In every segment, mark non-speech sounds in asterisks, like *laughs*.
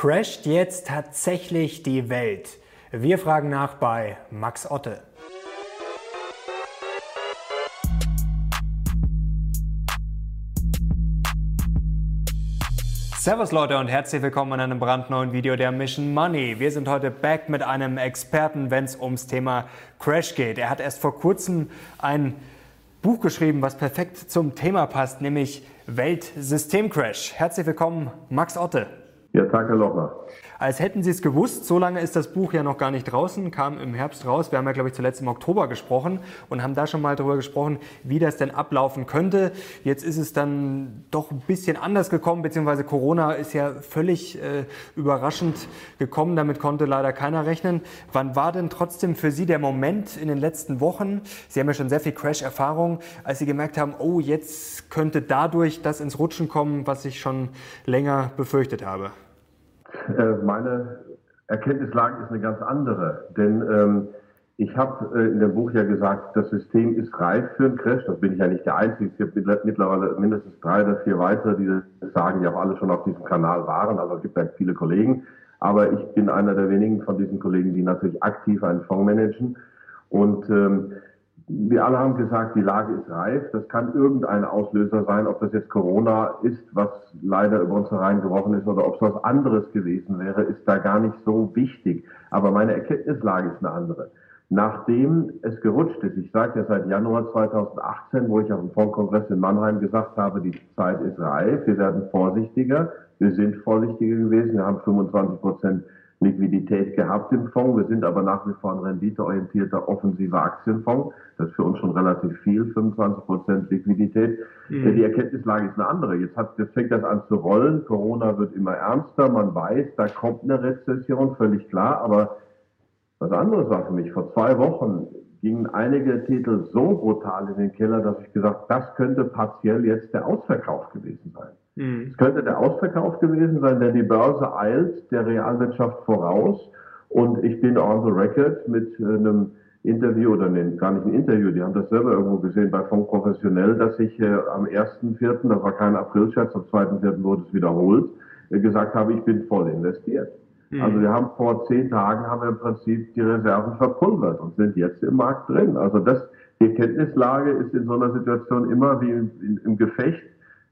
Crasht jetzt tatsächlich die Welt? Wir fragen nach bei Max Otte. Servus Leute und herzlich willkommen in einem brandneuen Video der Mission Money. Wir sind heute back mit einem Experten, wenn es ums Thema Crash geht. Er hat erst vor kurzem ein Buch geschrieben, was perfekt zum Thema passt, nämlich Weltsystemcrash. Herzlich willkommen, Max Otte. Ja, danke Locher. Als hätten Sie es gewusst, so lange ist das Buch ja noch gar nicht draußen, kam im Herbst raus. Wir haben ja, glaube ich, zuletzt im Oktober gesprochen und haben da schon mal darüber gesprochen, wie das denn ablaufen könnte. Jetzt ist es dann doch ein bisschen anders gekommen, beziehungsweise Corona ist ja völlig äh, überraschend gekommen. Damit konnte leider keiner rechnen. Wann war denn trotzdem für Sie der Moment in den letzten Wochen? Sie haben ja schon sehr viel Crash-Erfahrung, als Sie gemerkt haben, oh, jetzt könnte dadurch das ins Rutschen kommen, was ich schon länger befürchtet habe. Äh, meine Erkenntnislage ist eine ganz andere, denn ähm, ich habe äh, in dem Buch ja gesagt, das System ist reif für einen Crash. Das bin ich ja nicht der Einzige. Es gibt mittlerweile mindestens drei oder vier weitere, die das sagen, die auch alle schon auf diesem Kanal waren. Also es gibt ja viele Kollegen. Aber ich bin einer der wenigen von diesen Kollegen, die natürlich aktiv einen Fonds managen. Und ähm, wir alle haben gesagt, die Lage ist reif. Das kann irgendein Auslöser sein, ob das jetzt Corona ist, was leider über uns hereingebrochen ist, oder ob es was anderes gewesen wäre, ist da gar nicht so wichtig. Aber meine Erkenntnislage ist eine andere. Nachdem es gerutscht ist, ich sage ja seit Januar 2018, wo ich auf dem Fondskongress in Mannheim gesagt habe, die Zeit ist reif, wir werden vorsichtiger, wir sind vorsichtiger gewesen, wir haben 25 Prozent Liquidität gehabt im Fonds. Wir sind aber nach wie vor ein renditeorientierter offensiver Aktienfonds. Das ist für uns schon relativ viel, 25 Prozent Liquidität. Mhm. Die Erkenntnislage ist eine andere. Jetzt, hat, jetzt fängt das an zu rollen. Corona wird immer ernster. Man weiß, da kommt eine Rezession, völlig klar. Aber was anderes war für mich. Vor zwei Wochen gingen einige Titel so brutal in den Keller, dass ich gesagt, das könnte partiell jetzt der Ausverkauf gewesen sein. Mhm. Es könnte der Ausverkauf gewesen sein, denn die Börse eilt der Realwirtschaft voraus. Und ich bin on the record mit einem Interview oder nee, gar nicht ein Interview, die haben das selber irgendwo gesehen bei Fonds Professionell, dass ich äh, am 1.4., das war kein Aprilscherz, am 2.4. wurde es wiederholt, äh, gesagt habe, ich bin voll investiert. Mhm. Also wir haben vor zehn Tagen haben wir im Prinzip die Reserven verpulvert und sind jetzt im Markt drin. Also das, die Kenntnislage ist in so einer Situation immer wie im, im Gefecht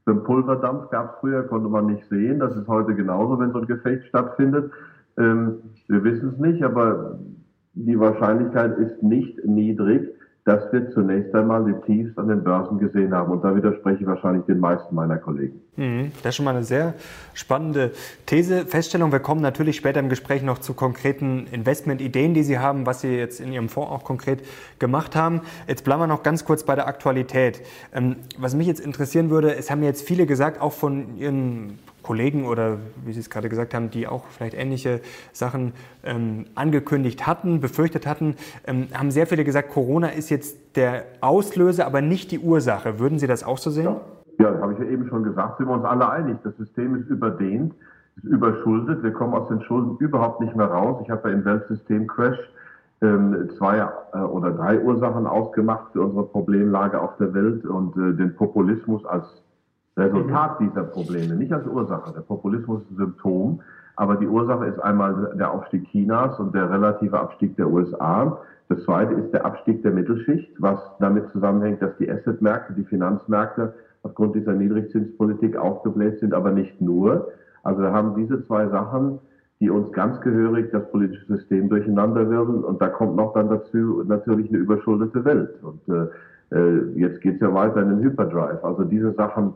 beim Pulverdampf gab es früher, konnte man nicht sehen. Das ist heute genauso, wenn so ein Gefecht stattfindet. Ähm, wir wissen es nicht, aber die Wahrscheinlichkeit ist nicht niedrig, dass wir zunächst einmal die Tiefs an den Börsen gesehen haben. Und da widerspreche ich wahrscheinlich den meisten meiner Kollegen. Mhm. Das ist schon mal eine sehr spannende These, Feststellung. Wir kommen natürlich später im Gespräch noch zu konkreten Investmentideen, die Sie haben, was Sie jetzt in Ihrem Fonds auch konkret gemacht haben. Jetzt bleiben wir noch ganz kurz bei der Aktualität. Ähm, was mich jetzt interessieren würde, es haben jetzt viele gesagt, auch von Ihren Kollegen oder wie Sie es gerade gesagt haben, die auch vielleicht ähnliche Sachen ähm, angekündigt hatten, befürchtet hatten, ähm, haben sehr viele gesagt, Corona ist jetzt der Auslöser, aber nicht die Ursache. Würden Sie das auch so sehen? Ja, ja habe ich ja eben schon gesagt, sind wir uns alle einig. Das System ist überdehnt, ist überschuldet. Wir kommen aus den Schulden überhaupt nicht mehr raus. Ich habe ja im Weltsystem-Crash ähm, zwei äh, oder drei Ursachen ausgemacht für unsere Problemlage auf der Welt und äh, den Populismus als Resultat dieser Probleme, nicht als Ursache. Der Populismus ist ein Symptom, aber die Ursache ist einmal der Aufstieg Chinas und der relative Abstieg der USA. Das zweite ist der Abstieg der Mittelschicht, was damit zusammenhängt, dass die Assetmärkte, die Finanzmärkte aufgrund dieser Niedrigzinspolitik aufgebläht sind, aber nicht nur. Also wir haben diese zwei Sachen, die uns ganz gehörig das politische System durcheinanderwirbeln. Und da kommt noch dann dazu natürlich eine überschuldete Welt. Und äh, äh jetzt geht's ja weiter in den Hyperdrive. Also diese Sachen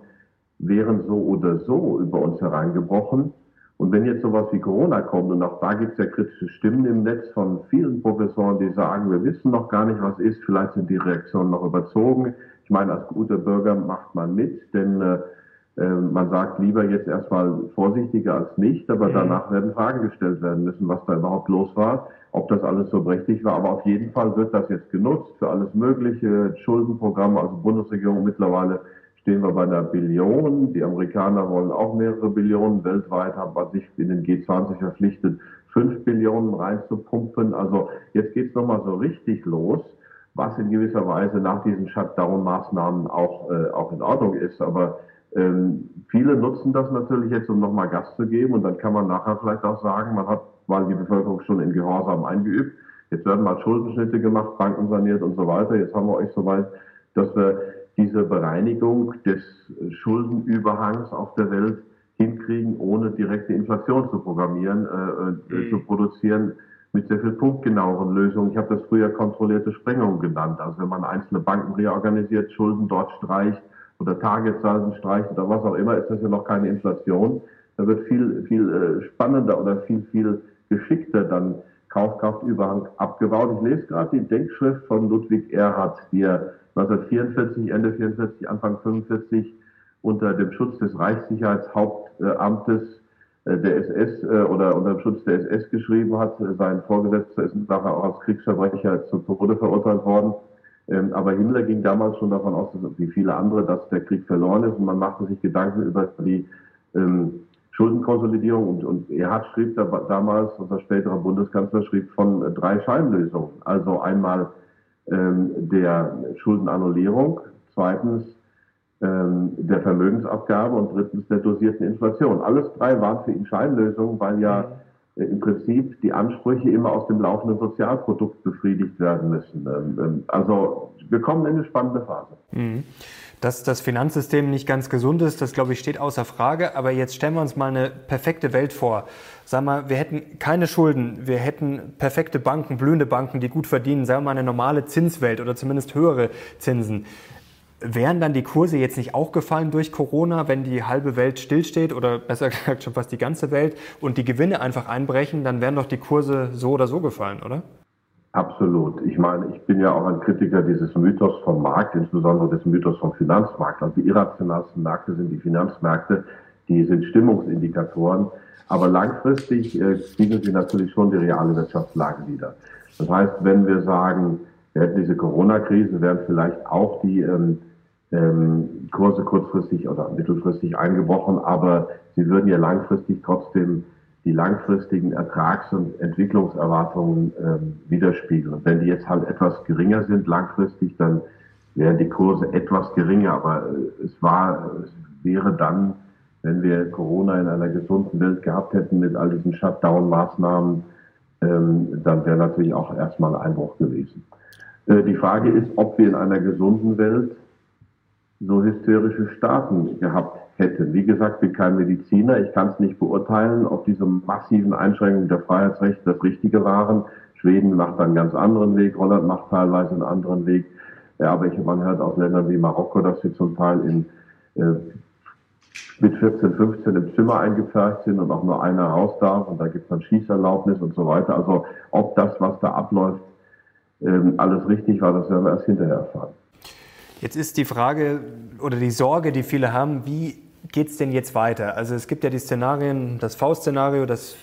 wären so oder so über uns hereingebrochen. Und wenn jetzt sowas wie Corona kommt, und auch da gibt es ja kritische Stimmen im Netz von vielen Professoren, die sagen, wir wissen noch gar nicht, was ist, vielleicht sind die Reaktionen noch überzogen. Ich meine, als guter Bürger macht man mit, denn äh, äh man sagt lieber jetzt erstmal vorsichtiger als nicht, aber mhm. danach werden Fragen gestellt werden müssen, was da überhaupt los war, ob das alles so prächtig war. Aber auf jeden Fall wird das jetzt genutzt für alles Mögliche, Schuldenprogramme, also Bundesregierung mittlerweile stehen wir bei einer Billion. Die Amerikaner wollen auch mehrere Billionen. Weltweit haben wir sich in den G20 verpflichtet, fünf Billionen reinzupumpen. Also jetzt geht's nochmal so richtig los, was in gewisser Weise nach diesen Shutdown-Maßnahmen auch, äh, auch in Ordnung ist. Aber Ähm, viele nutzen das natürlich jetzt, um nochmal Gas zu geben und dann kann man nachher vielleicht auch sagen, man hat mal die Bevölkerung schon in Gehorsam eingeübt. Jetzt werden mal Schuldenschnitte gemacht, Banken saniert und so weiter. Jetzt haben wir euch soweit, dass wir diese Bereinigung des Schuldenüberhangs auf der Welt hinkriegen, ohne direkte Inflation zu programmieren, äh, äh, mhm. zu produzieren mit sehr viel punktgenaueren Lösungen. Ich habe das früher kontrollierte Sprengung genannt. Also wenn man einzelne Banken reorganisiert, Schulden dort streicht oder Targetsalden streicht oder was auch immer, ist das ja noch keine Inflation. Da wird viel, viel äh, spannender oder viel, viel geschickter dann Kaufkraftüberhang abgebaut. Ich lese gerade die Denkschrift von Ludwig Erhard, die er 1944, Ende 44, Anfang 45 unter dem Schutz des Reichssicherheitshauptamtes äh, der SS äh, oder unter dem Schutz der SS geschrieben hat. Sein Vorgesetzter ist nachher auch als Kriegsverbrecher zu Tode verurteilt worden. Ähm, aber Himmler ging damals schon davon aus, wie viele andere, dass der Krieg verloren ist und man machte sich Gedanken über die ähm, Schuldenkonsolidierung und, und Erhard schrieb da, damals, unser späterer Bundeskanzler schrieb von drei Scheinlösungen. Also einmal der Schuldenannullierung, zweitens ähm, der Vermögensabgabe. Und drittens der dosierten Inflation. Alles drei waren für ihn Scheinlösungen, weil ja äh, im Prinzip die Ansprüche immer aus dem laufenden Sozialprodukt befriedigt werden müssen. Ähm, ähm, also wir kommen in eine spannende Phase. Mhm. Dass das Finanzsystem nicht ganz gesund ist, das glaube ich steht außer Frage. Aber jetzt stellen wir uns mal eine perfekte Welt vor. Sag mal, wir hätten keine Schulden, wir hätten perfekte Banken, blühende Banken, die gut verdienen, sagen wir mal eine normale Zinswelt oder zumindest höhere Zinsen. Wären dann die Kurse jetzt nicht auch gefallen durch Corona, wenn die halbe Welt stillsteht oder besser *laughs* gesagt schon fast die ganze Welt und die Gewinne einfach einbrechen, dann wären doch die Kurse so oder so gefallen, oder? Absolut. Ich meine, ich bin ja auch ein Kritiker dieses Mythos vom Markt, insbesondere des Mythos vom Finanzmarkt. Also die irrationalsten Märkte sind die Finanzmärkte, die sind Stimmungsindikatoren. Aber langfristig äh, sie natürlich schon die reale Wirtschaftslage wieder. Das heißt, wenn wir sagen, wir hätten diese Corona-Krise, wären vielleicht auch die ähm, ähm, Kurse kurzfristig oder mittelfristig eingebrochen, aber sie würden ja langfristig trotzdem die langfristigen Ertrags- und Entwicklungserwartungen ähm, widerspiegeln. Und wenn die jetzt halt etwas geringer sind langfristig, dann wären die Kurse etwas geringer, aber äh, es war, es wäre dann, wenn wir Corona in einer gesunden Welt gehabt hätten mit all diesen Shutdown-Maßnahmen, ähm, dann wäre natürlich auch erstmal ein Einbruch gewesen. Äh, die Frage ist, ob wir in einer gesunden Welt so hysterische Staaten gehabt hätten. Wie gesagt, bin kein Mediziner. Ich kann es nicht beurteilen, ob diese massiven Einschränkungen der Freiheitsrechte das Richtige waren. Schweden macht einen ganz anderen Weg, Holland macht teilweise einen anderen Weg. Ja, aber ich, man hört aus Ländern wie Marokko, dass sie zum Teil in, äh, mit 14, 15 im Zimmer eingepfercht sind und auch nur einer raus darf und da gibt es dann Schießerlaubnis und so weiter. Also ob das, was da abläuft, ähm, alles richtig war, das werden wir erst hinterher erfahren. Jetzt ist die Frage oder die Sorge, die viele haben, wie geht es denn jetzt weiter? Also es gibt ja die Szenarien, das V-Szenario, das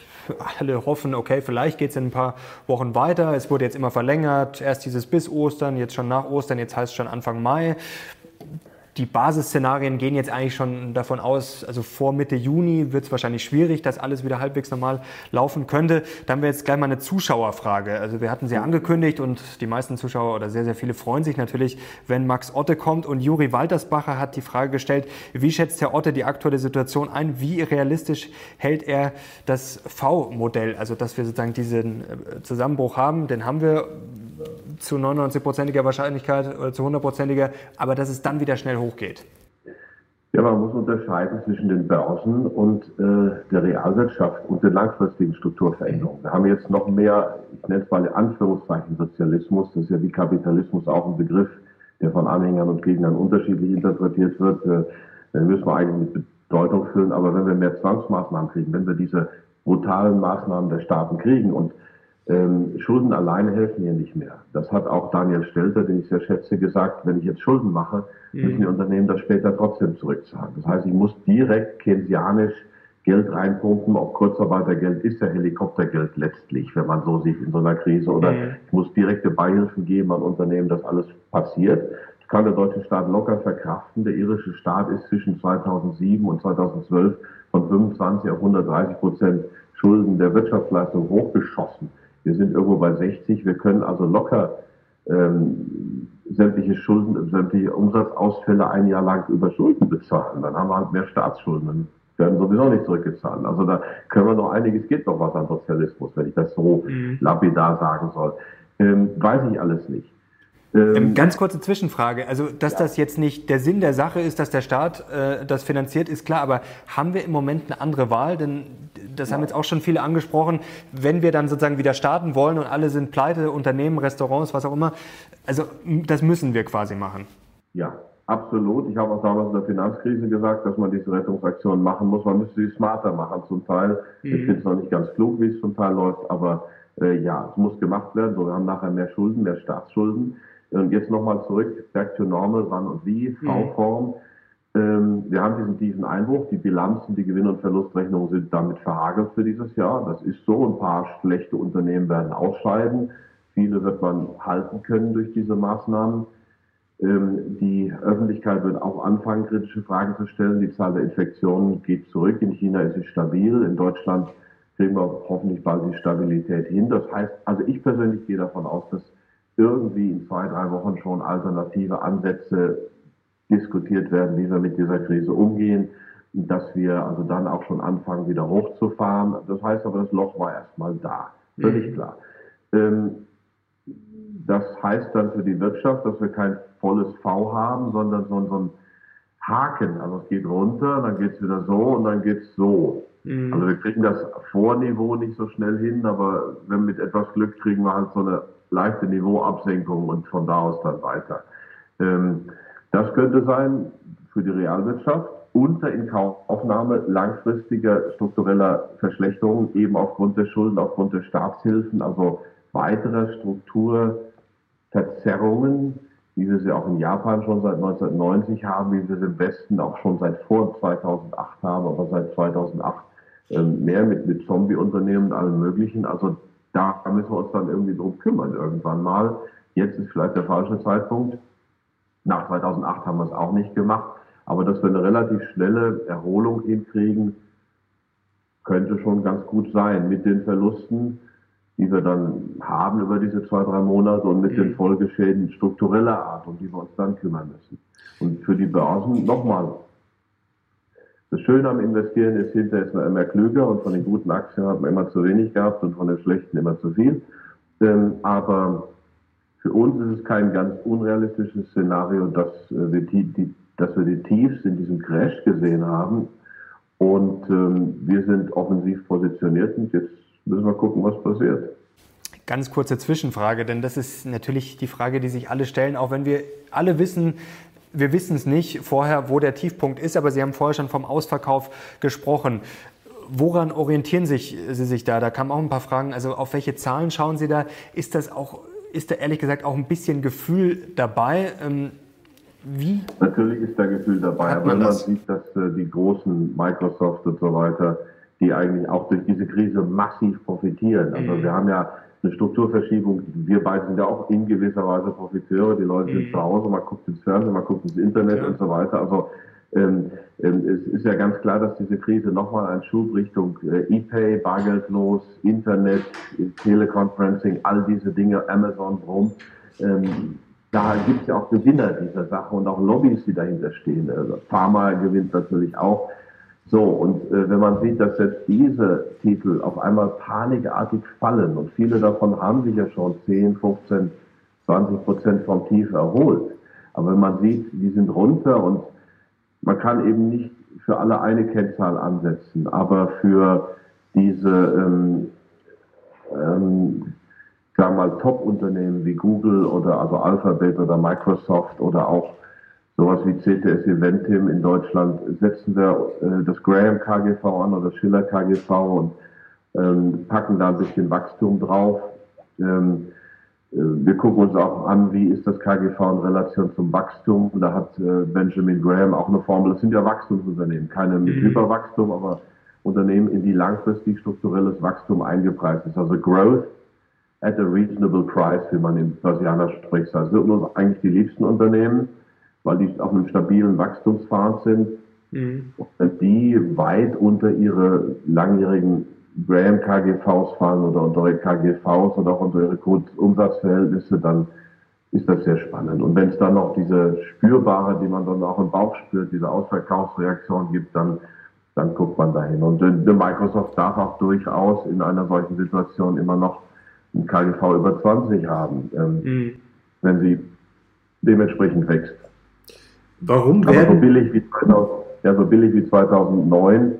alle hoffen, okay, vielleicht geht es in ein paar Wochen weiter. Es wurde jetzt immer verlängert, erst dieses bis Ostern, jetzt schon nach Ostern, jetzt heißt es schon Anfang Mai die Basisszenarien gehen jetzt eigentlich schon davon aus, also vor Mitte Juni wird es wahrscheinlich schwierig, dass alles wieder halbwegs normal laufen könnte. Dann haben wir jetzt gleich mal eine Zuschauerfrage. Also wir hatten sie angekündigt und die meisten Zuschauer oder sehr, sehr viele freuen sich natürlich, wenn Max Otte kommt. Und Juri Waltersbacher hat die Frage gestellt, wie schätzt Herr Otte die aktuelle Situation ein? Wie realistisch hält er das V-Modell, also dass wir sozusagen diesen äh, Zusammenbruch haben? Den haben wir zu 99-prozentiger Wahrscheinlichkeit oder zu 100-prozentiger, aber dass es dann wieder schnell hochgeht? Ja, man muss unterscheiden zwischen den Börsen und äh, der Realwirtschaft und den langfristigen Strukturveränderungen. Wir haben jetzt noch mehr, ich nenne es mal in Anführungszeichen Sozialismus, das ist ja wie Kapitalismus auch ein Begriff, der von Anhängern und Gegnern unterschiedlich interpretiert wird. Äh, den müssen wir eigentlich mit Bedeutung füllen, aber wenn wir mehr Zwangsmaßnahmen kriegen, wenn wir diese brutalen Maßnahmen der Staaten kriegen und ähm, Schulden alleine helfen hier nicht mehr. Das hat auch Daniel Stelter, den ich sehr schätze, gesagt, wenn ich jetzt Schulden mache, mhm. müssen die Unternehmen das später trotzdem zurückzahlen. Das heißt, ich muss direkt keynesianisch Geld reinpumpen, auch Kurzarbeitergeld ist ja Helikoptergeld letztlich, wenn man so sieht in so einer Krise. Oder mhm. ich muss direkte Beihilfen geben an Unternehmen, dass alles passiert. Das kann der deutsche Staat locker verkraften. Der irische Staat ist zwischen 2007 und 2012 von 25 auf 130 Prozent Schulden der Wirtschaftsleistung hochgeschossen. Wir sind irgendwo bei 60. Wir können also locker ähm, sämtliche Schulden, sämtliche Umsatzausfälle ein Jahr lang über Schulden bezahlen. Dann haben wir halt mehr Staatsschulden. Dann werden sowieso nicht zurückgezahlt. Also da können wir noch einiges, geht noch was an Sozialismus, wenn ich das so mhm. lapidar sagen soll. Ähm, weiß ich alles nicht. Ähm, ähm, Ganz kurze Zwischenfrage. Also, dass ja. das jetzt nicht der Sinn der Sache ist, dass der Staat äh, das finanziert, ist klar. Aber haben wir im Moment eine andere Wahl? Denn das haben jetzt auch schon viele angesprochen. Wenn wir dann sozusagen wieder starten wollen und alle sind pleite, Unternehmen, Restaurants, was auch immer. Also, das müssen wir quasi machen. Ja, absolut. Ich habe auch damals in der Finanzkrise gesagt, dass man diese Rettungsaktion machen muss. Man müsste sie smarter machen zum Teil. Mhm. Ich finde es noch nicht ganz klug, wie es zum Teil läuft. Aber äh, ja, es muss gemacht werden. So, wir haben nachher mehr Schulden, mehr Staatsschulden. Und jetzt nochmal zurück, back to normal, wann und wie, mhm. V-Form. Ähm, wir haben diesen tiefen Einbruch, die Bilanzen, die Gewinn- und Verlustrechnungen sind damit verhagelt für dieses Jahr. Das ist so, ein paar schlechte Unternehmen werden ausscheiden. Viele wird man halten können durch diese Maßnahmen. Ähm, die Öffentlichkeit wird auch anfangen, kritische Fragen zu stellen. Die Zahl der Infektionen geht zurück. In China ist sie stabil. In Deutschland kriegen wir hoffentlich bald die Stabilität hin. Das heißt, also ich persönlich gehe davon aus, dass irgendwie in zwei, drei Wochen schon alternative Ansätze diskutiert werden, wie wir mit dieser Krise umgehen, dass wir also dann auch schon anfangen, wieder hochzufahren. Das heißt aber, das Loch war erstmal da. Völlig mhm. klar. Ähm, das heißt dann für die Wirtschaft, dass wir kein volles V haben, sondern so, so ein Haken. Also es geht runter, dann geht es wieder so und dann geht es so. Mhm. Also wir kriegen das Vorniveau nicht so schnell hin, aber wenn mit etwas Glück kriegen wir halt so eine leichte Niveauabsenkung und von da aus dann weiter. Ähm, das könnte sein für die Realwirtschaft unter Inkaufnahme langfristiger struktureller Verschlechterungen, eben aufgrund der Schulden, aufgrund der Staatshilfen, also weiterer Strukturverzerrungen, wie wir sie auch in Japan schon seit 1990 haben, wie wir sie im Westen auch schon seit vor 2008 haben, aber seit 2008 ähm, mehr mit, mit Zombie-Unternehmen und allem Möglichen. Also da müssen wir uns dann irgendwie drum kümmern irgendwann mal. Jetzt ist vielleicht der falsche Zeitpunkt. Nach 2008 haben wir es auch nicht gemacht. Aber dass wir eine relativ schnelle Erholung hinkriegen, könnte schon ganz gut sein mit den Verlusten, die wir dann haben über diese zwei, drei Monate und mit mhm. den Folgeschäden struktureller Art, um die wir uns dann kümmern müssen. Und für die Börsen nochmal, das Schöne am Investieren ist, hinterher ist man immer klüger und von den guten Aktien hat man immer zu wenig gehabt und von den schlechten immer zu viel. Ähm, aber für uns ist es kein ganz unrealistisches Szenario, dass äh, wir die, die, dass wir die Tiefs in diesem Crash gesehen haben. Und ähm, wir sind offensiv positioniert und jetzt müssen wir gucken, was passiert. Ganz kurze Zwischenfrage, denn das ist natürlich die Frage, die sich alle stellen, auch wenn wir alle wissen, wir wissen es nicht vorher, wo der Tiefpunkt ist, aber Sie haben vorher schon vom Ausverkauf gesprochen. Woran orientieren sich, Sie sich da? Da kamen auch ein paar Fragen. Also auf welche Zahlen schauen Sie da? Ist das auch, ist da ehrlich gesagt auch ein bisschen Gefühl dabei? Ähm, wie? Natürlich ist da Gefühl dabei, aber wenn man sieht, dass äh, die großen Microsoft und so weiter, die eigentlich auch durch diese Krise massiv profitieren. Also mhm. wir haben ja eine Strukturverschiebung. Wir beide sind ja auch in gewisser Weise Profiteure. Die Leute sind mhm. zu Hause, man guckt ins Fernsehen, man guckt ins Internet ja. und so weiter. Also ähm, ähm, es ist ja ganz klar, dass diese Krise nochmal einen Schub Richtung äh, E-Pay, bargeldlos, Internet, Teleconferencing, all diese Dinge, Amazon, Brom. Ähm, da gibt es ja auch Gewinner dieser Sache und auch Lobbys, die dahinter stehen. Also Pharma gewinnt natürlich auch. So, und äh, wenn man sieht, dass selbst diese Titel auf einmal panikartig fallen und viele davon haben sich ja schon 10, 15, 20 Prozent vom Tief erholt. Aber wenn man sieht, die sind runter und man kann eben nicht für alle eine Kennzahl ansetzen, aber für diese, ähm, ähm, sagen mal, Top-Unternehmen wie Google oder also Alphabet oder Microsoft oder auch sowas wie CTS Eventim in Deutschland, setzen wir äh, das Graham KGV an oder Schiller KGV und ähm, packen da ein bisschen Wachstum drauf. Ähm, äh, wir gucken uns auch an, wie ist das KGV in Relation zum Wachstum. Da hat äh, Benjamin Graham auch eine Formel. Das sind ja Wachstumsunternehmen, keine mit mhm. Hyperwachstum, aber Unternehmen, in die langfristig strukturelles Wachstum eingepreist ist. Also Growth at a reasonable price, wie man im Börsianer spricht. Das sind uns eigentlich die liebsten Unternehmen weil die auf einem stabilen Wachstumspfad sind. Mhm. Die weit unter ihre langjährigen Graham KGVs fallen oder unter ihre KGVs oder auch unter ihre Umsatzverhältnisse, dann ist das sehr spannend. Und wenn es dann noch diese spürbare, die man dann auch im Bauch spürt, diese Ausverkaufsreaktion gibt, dann, dann guckt man dahin. Und äh, Microsoft darf auch durchaus in einer solchen Situation immer noch ein KGV über 20 haben, ähm, mhm. wenn sie dementsprechend wächst. Warum werden... Aber so billig wie 2000, ja, so billig wie 2009,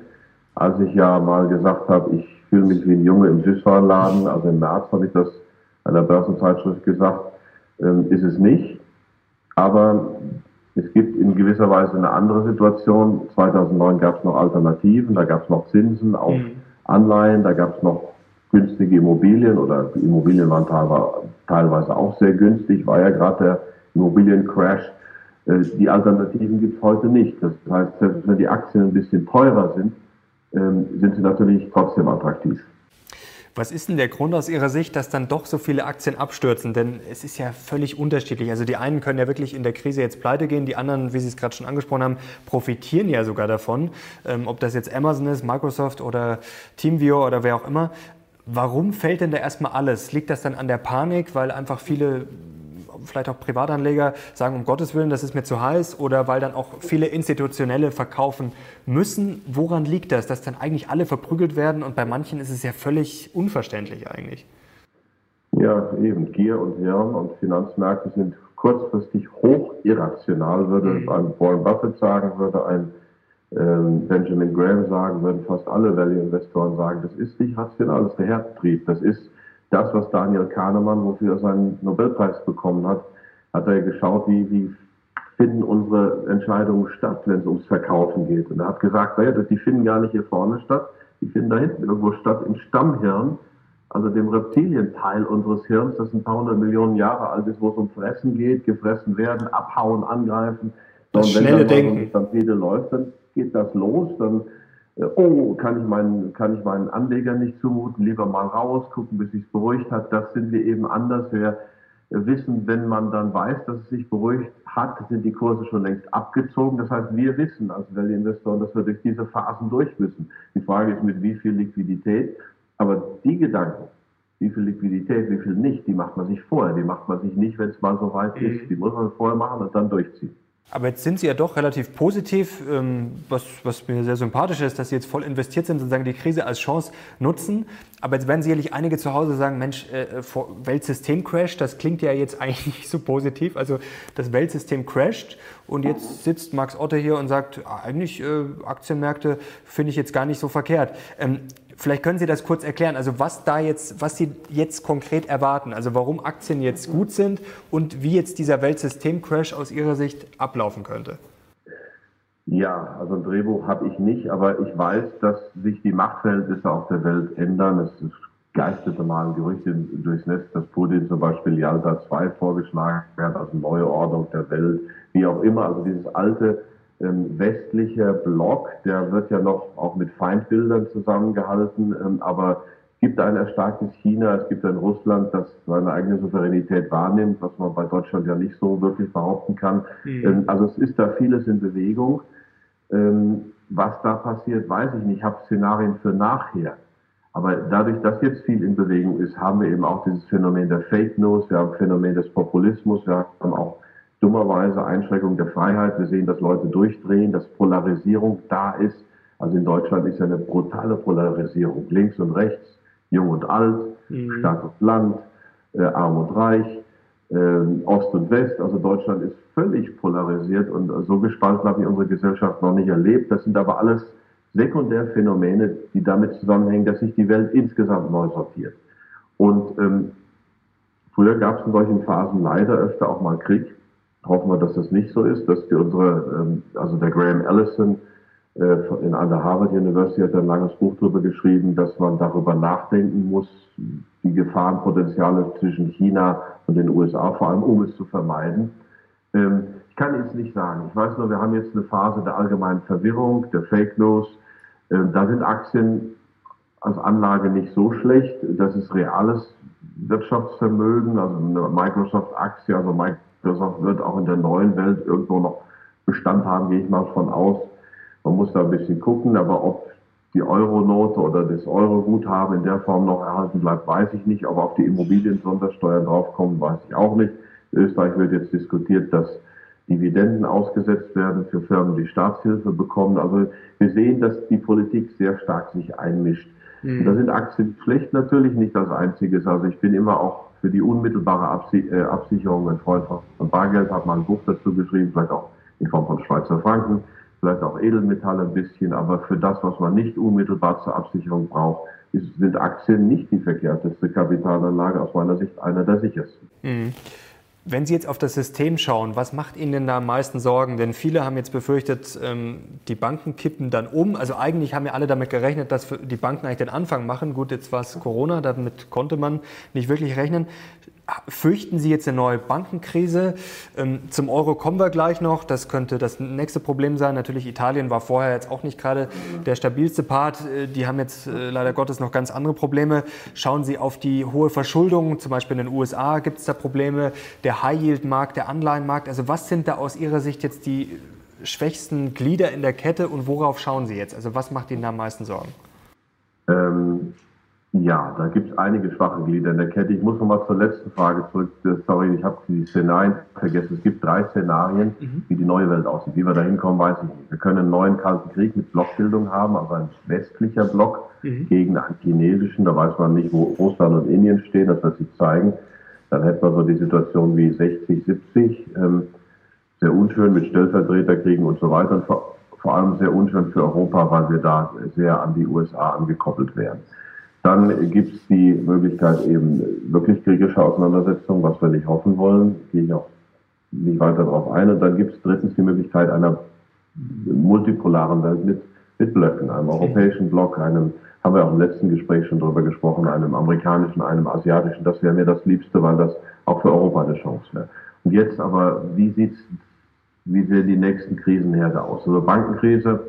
als ich ja mal gesagt habe, ich fühle mich wie ein Junge im Süßwarenladen, also im März habe ich das einer Börsenzeitschrift gesagt, ähm, ist es nicht. Aber es gibt in gewisser Weise eine andere Situation. 2009 gab es noch Alternativen, da gab es noch Zinsen auf mhm. Anleihen, da gab es noch günstige Immobilien oder Immobilien waren teilweise auch sehr günstig, war ja gerade der Immobiliencrash. Äh, die Alternativen gibt es heute nicht. Das heißt, selbst wenn die Aktien ein bisschen teurer sind, sind sie natürlich trotzdem attraktiv. Was ist denn der Grund aus Ihrer Sicht, dass dann doch so viele Aktien abstürzen? Denn es ist ja völlig unterschiedlich. Also die einen können ja wirklich in der Krise jetzt pleite gehen, die anderen, wie Sie es gerade schon angesprochen haben, profitieren ja sogar davon. Ähm, ob das jetzt Amazon ist, Microsoft oder TeamViewer oder wer auch immer. Warum fällt denn da erstmal alles? Liegt das dann an der Panik, weil einfach viele vielleicht auch Privatanleger sagen, um Gottes Willen, das ist mir zu heiß oder weil dann auch viele Institutionelle verkaufen müssen. Woran liegt das, dass dann eigentlich alle verprügelt werden und bei manchen ist es ja völlig unverständlich eigentlich? Ja, eben. Gier und Hirn und Finanzmärkte sind kurzfristig hoch irrational, würde mhm. ein Warren Buffett sagen, würde ein ähm, Benjamin Graham sagen, würden fast alle Value-Investoren sagen, das ist nicht rational, das ist der Herztrieb. Das ist das, was Daniel Kahnemann, wofür er seinen Nobelpreis bekommen hat, hat er geschaut, wie, wie finden unsere Entscheidungen statt, wenn es ums Verkaufen geht. Und er hat gesagt, naja, die finden gar nicht hier vorne statt, die finden da hinten irgendwo statt im Stammhirn, also dem Reptilienteil unseres Hirns, das ein paar hundert Millionen Jahre alt ist, wo es um Fressen geht, gefressen werden, abhauen, angreifen. Das und wenn schnelle dann Denken. Stampede läuft, dann geht das los, dann oh, kann ich, meinen, kann ich meinen Anleger nicht zumuten, lieber mal raus, gucken, bis sich beruhigt hat. Das sind wir eben anders. Wir wissen, wenn man dann weiß, dass es sich beruhigt hat, sind die Kurse schon längst abgezogen. Das heißt, wir wissen als Value-Investoren, dass wir durch diese Phasen durch müssen. Die Frage ist, mit wie viel Liquidität. Aber die Gedanken, wie viel Liquidität, wie viel nicht, die macht man sich vorher. Die macht man sich nicht, wenn es mal so weit mhm. ist. Die muss man vorher machen und dann durchziehen. Aber jetzt sind Sie ja doch relativ positiv, ähm, was, was, mir sehr sympathisch ist, dass Sie jetzt voll investiert sind, sozusagen die Krise als Chance nutzen. Aber jetzt werden sicherlich einige zu Hause sagen, Mensch, äh, Weltsystem crasht, das klingt ja jetzt *laughs* eigentlich nicht so positiv. Also das Weltsystem crasht und jetzt sitzt Max Otte hier und sagt, eigentlich äh, Aktienmärkte finde ich jetzt gar nicht so verkehrt. Ähm, Vielleicht können Sie das kurz erklären, also was da jetzt, was Sie jetzt konkret erwarten, also warum Aktien jetzt gut sind und wie jetzt dieser Weltsystem-Crash aus Ihrer Sicht ablaufen könnte. Ja, also ein Drehbuch habe ich nicht, aber ich weiß, dass sich die Machtverhältnisse auf der Welt ändern. Es geistete mal ein Gerücht durchs Netz, dass Putin zum Beispiel Yalta 2 vorgeschlagen hat, also neue Ordnung der Welt, wie auch immer. Also dieses alte ähm, westlicher Block, der wird ja noch auch mit Feindbildern zusammengehalten, ähm, aber es gibt ein erstarktes China, es gibt ein Russland, das seine eigene Souveränität wahrnimmt, was man bei Deutschland ja nicht so wirklich behaupten kann. Mhm. Ähm, also es ist da vieles in Bewegung. Ähm, was da passiert, weiß ich nicht. Ich habe Szenarien für nachher. Aber dadurch, dass jetzt viel in Bewegung ist, haben wir eben auch dieses Phänomen der Fake News, wir haben Phänomen des Populismus, wir haben auch dummerweise Einschränkung der Freiheit. Wir sehen, dass Leute durchdrehen, dass Polarisierung da ist. Also in Deutschland ist ja eine brutale Polarisierung. Links und rechts, jung und alt, mhm. Stadt und Land, äh, arm und reich, äh, Ost und West. Also Deutschland ist völlig polarisiert und so gespalten habe ich unsere Gesellschaft noch nicht erlebt. Das sind aber alles Sekundärphänomene, die damit zusammenhängen, dass sich die Welt insgesamt neu sortiert. Und ähm, früher gab es in solchen Phasen leider öfter auch mal Krieg hoffen wir, dass das nicht so ist, dass die unsere, ähm, also der Graham Allison äh, in, der Harvard University hat ein langes Buch darüber geschrieben, dass man darüber nachdenken muss, die Gefahrenpotenziale zwischen China und den USA, vor allem um es zu vermeiden. Ähm, ich kann jetzt nicht sagen. Ich weiß nur, wir haben jetzt eine Phase der allgemeinen Verwirrung, der Fake News. Ähm, da sind Aktien als Anlage nicht so schlecht. Das ist reales Wirtschaftsvermögen, also eine Microsoft-Aktie, also Microsoft wird auch in der neuen Welt irgendwo noch Bestand haben, gehe ich mal von aus. Man muss da ein bisschen gucken, aber ob die Euronote oder das Euro-Guthaben in der Form noch erhalten bleibt, weiß ich nicht. Aber auf die Immobilien-Sondersteuern draufkommen, weiß ich auch nicht. Österreich wird jetzt diskutiert, dass Dividenden ausgesetzt werden für Firmen, die Staatshilfe bekommen. Also wir sehen, dass die Politik sehr stark sich einmischt. Mhm. Da sind Aktien schlecht natürlich nicht das Einzige. Also ich bin immer auch für die unmittelbare äh, Absicherung ein Freund von Bargeld, habe mal ein Buch dazu geschrieben, vielleicht auch in Form von Schweizer Franken, vielleicht auch Edelmetalle ein bisschen, aber für das, was man nicht unmittelbar zur Absicherung braucht, sind Aktien nicht die verkehrteste Kapitalanlage, aus meiner Sicht einer der sichersten. Mhm. Wenn Sie jetzt auf das System schauen, was macht Ihnen denn da am meisten Sorgen? Denn viele haben jetzt befürchtet, ähm, die Banken kippen dann um. Also eigentlich haben ja alle damit gerechnet, dass die Banken eigentlich den Anfang machen. Gut, jetzt war es Corona, damit konnte man nicht wirklich rechnen. Fürchten Sie jetzt eine neue Bankenkrise? Ähm, zum Euro kommen wir gleich noch. Das könnte das nächste Problem sein. Natürlich, Italien war vorher jetzt auch nicht gerade der stabilste Part. Äh, die haben jetzt äh, leider Gottes noch ganz andere Probleme. Schauen Sie auf die hohe Verschuldung. Zum Beispiel in den USA gibt es da Probleme. Der High-Yield-Markt, der Anleihenmarkt. Also was sind da aus Ihrer Sicht jetzt die schwächsten Glieder in der Kette und worauf schauen Sie jetzt? Also was macht Ihnen da am meisten Sorgen? Ähm ja, da gibt es einige schwache Glieder in der Kette. Ich muss noch mal zur letzten Frage zurück. Sorry, ich habe die Szenarien vergessen. Es gibt drei Szenarien, mhm. wie die neue Welt aussieht. Wie wir da hinkommen, weiß ich nicht. Wir können einen neuen Kalten Krieg mit Blockbildung haben, also ein westlicher Block mhm. gegen einen chinesischen. Da weiß man nicht, wo Russland und Indien stehen. Das wird sich zeigen. Dann hätten wir so die Situation wie 60, 70. Ähm, sehr unschön mit Stellvertreterkriegen und so weiter. Und vor, vor allem sehr unschön für Europa, weil wir da sehr an die USA angekoppelt wären. Dann gibt es die Möglichkeit eben wirklich kriegerische Auseinandersetzungen, was wir nicht hoffen wollen. Gehe ich auch nicht weiter darauf ein. Und dann gibt es drittens die Möglichkeit einer multipolaren Welt mit, mit Blöcken, einem europäischen Block, einem, haben wir auch im letzten Gespräch schon darüber gesprochen, einem amerikanischen, einem asiatischen. Das wäre mir das Liebste, weil das auch für Europa eine Chance wäre. Und jetzt aber, wie sieht's, wie sehen die nächsten Krisenherde aus? Also Bankenkrise,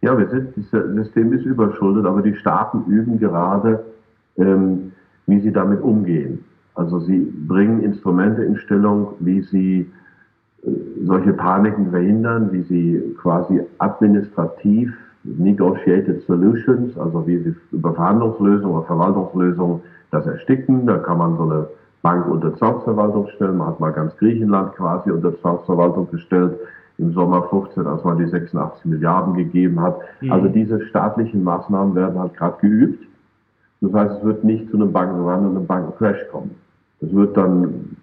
ja, wir sind, das System ist überschuldet, aber die Staaten üben gerade, ähm, wie sie damit umgehen. Also sie bringen Instrumente in Stellung, wie sie äh, solche Paniken verhindern, wie sie quasi administrativ negotiated solutions, also wie sie über Verhandlungslösungen oder Verwaltungslösungen das ersticken. Da kann man so eine Bank unter Zwangsverwaltung stellen. Man hat mal ganz Griechenland quasi unter Zwangsverwaltung gestellt im Sommer 15, als man die 86 Milliarden gegeben hat. Mhm. Also diese staatlichen Maßnahmen werden halt gerade geübt. Das heißt, es wird nicht zu einem Bankenrun und einem Bankencrash kommen. Es wird dann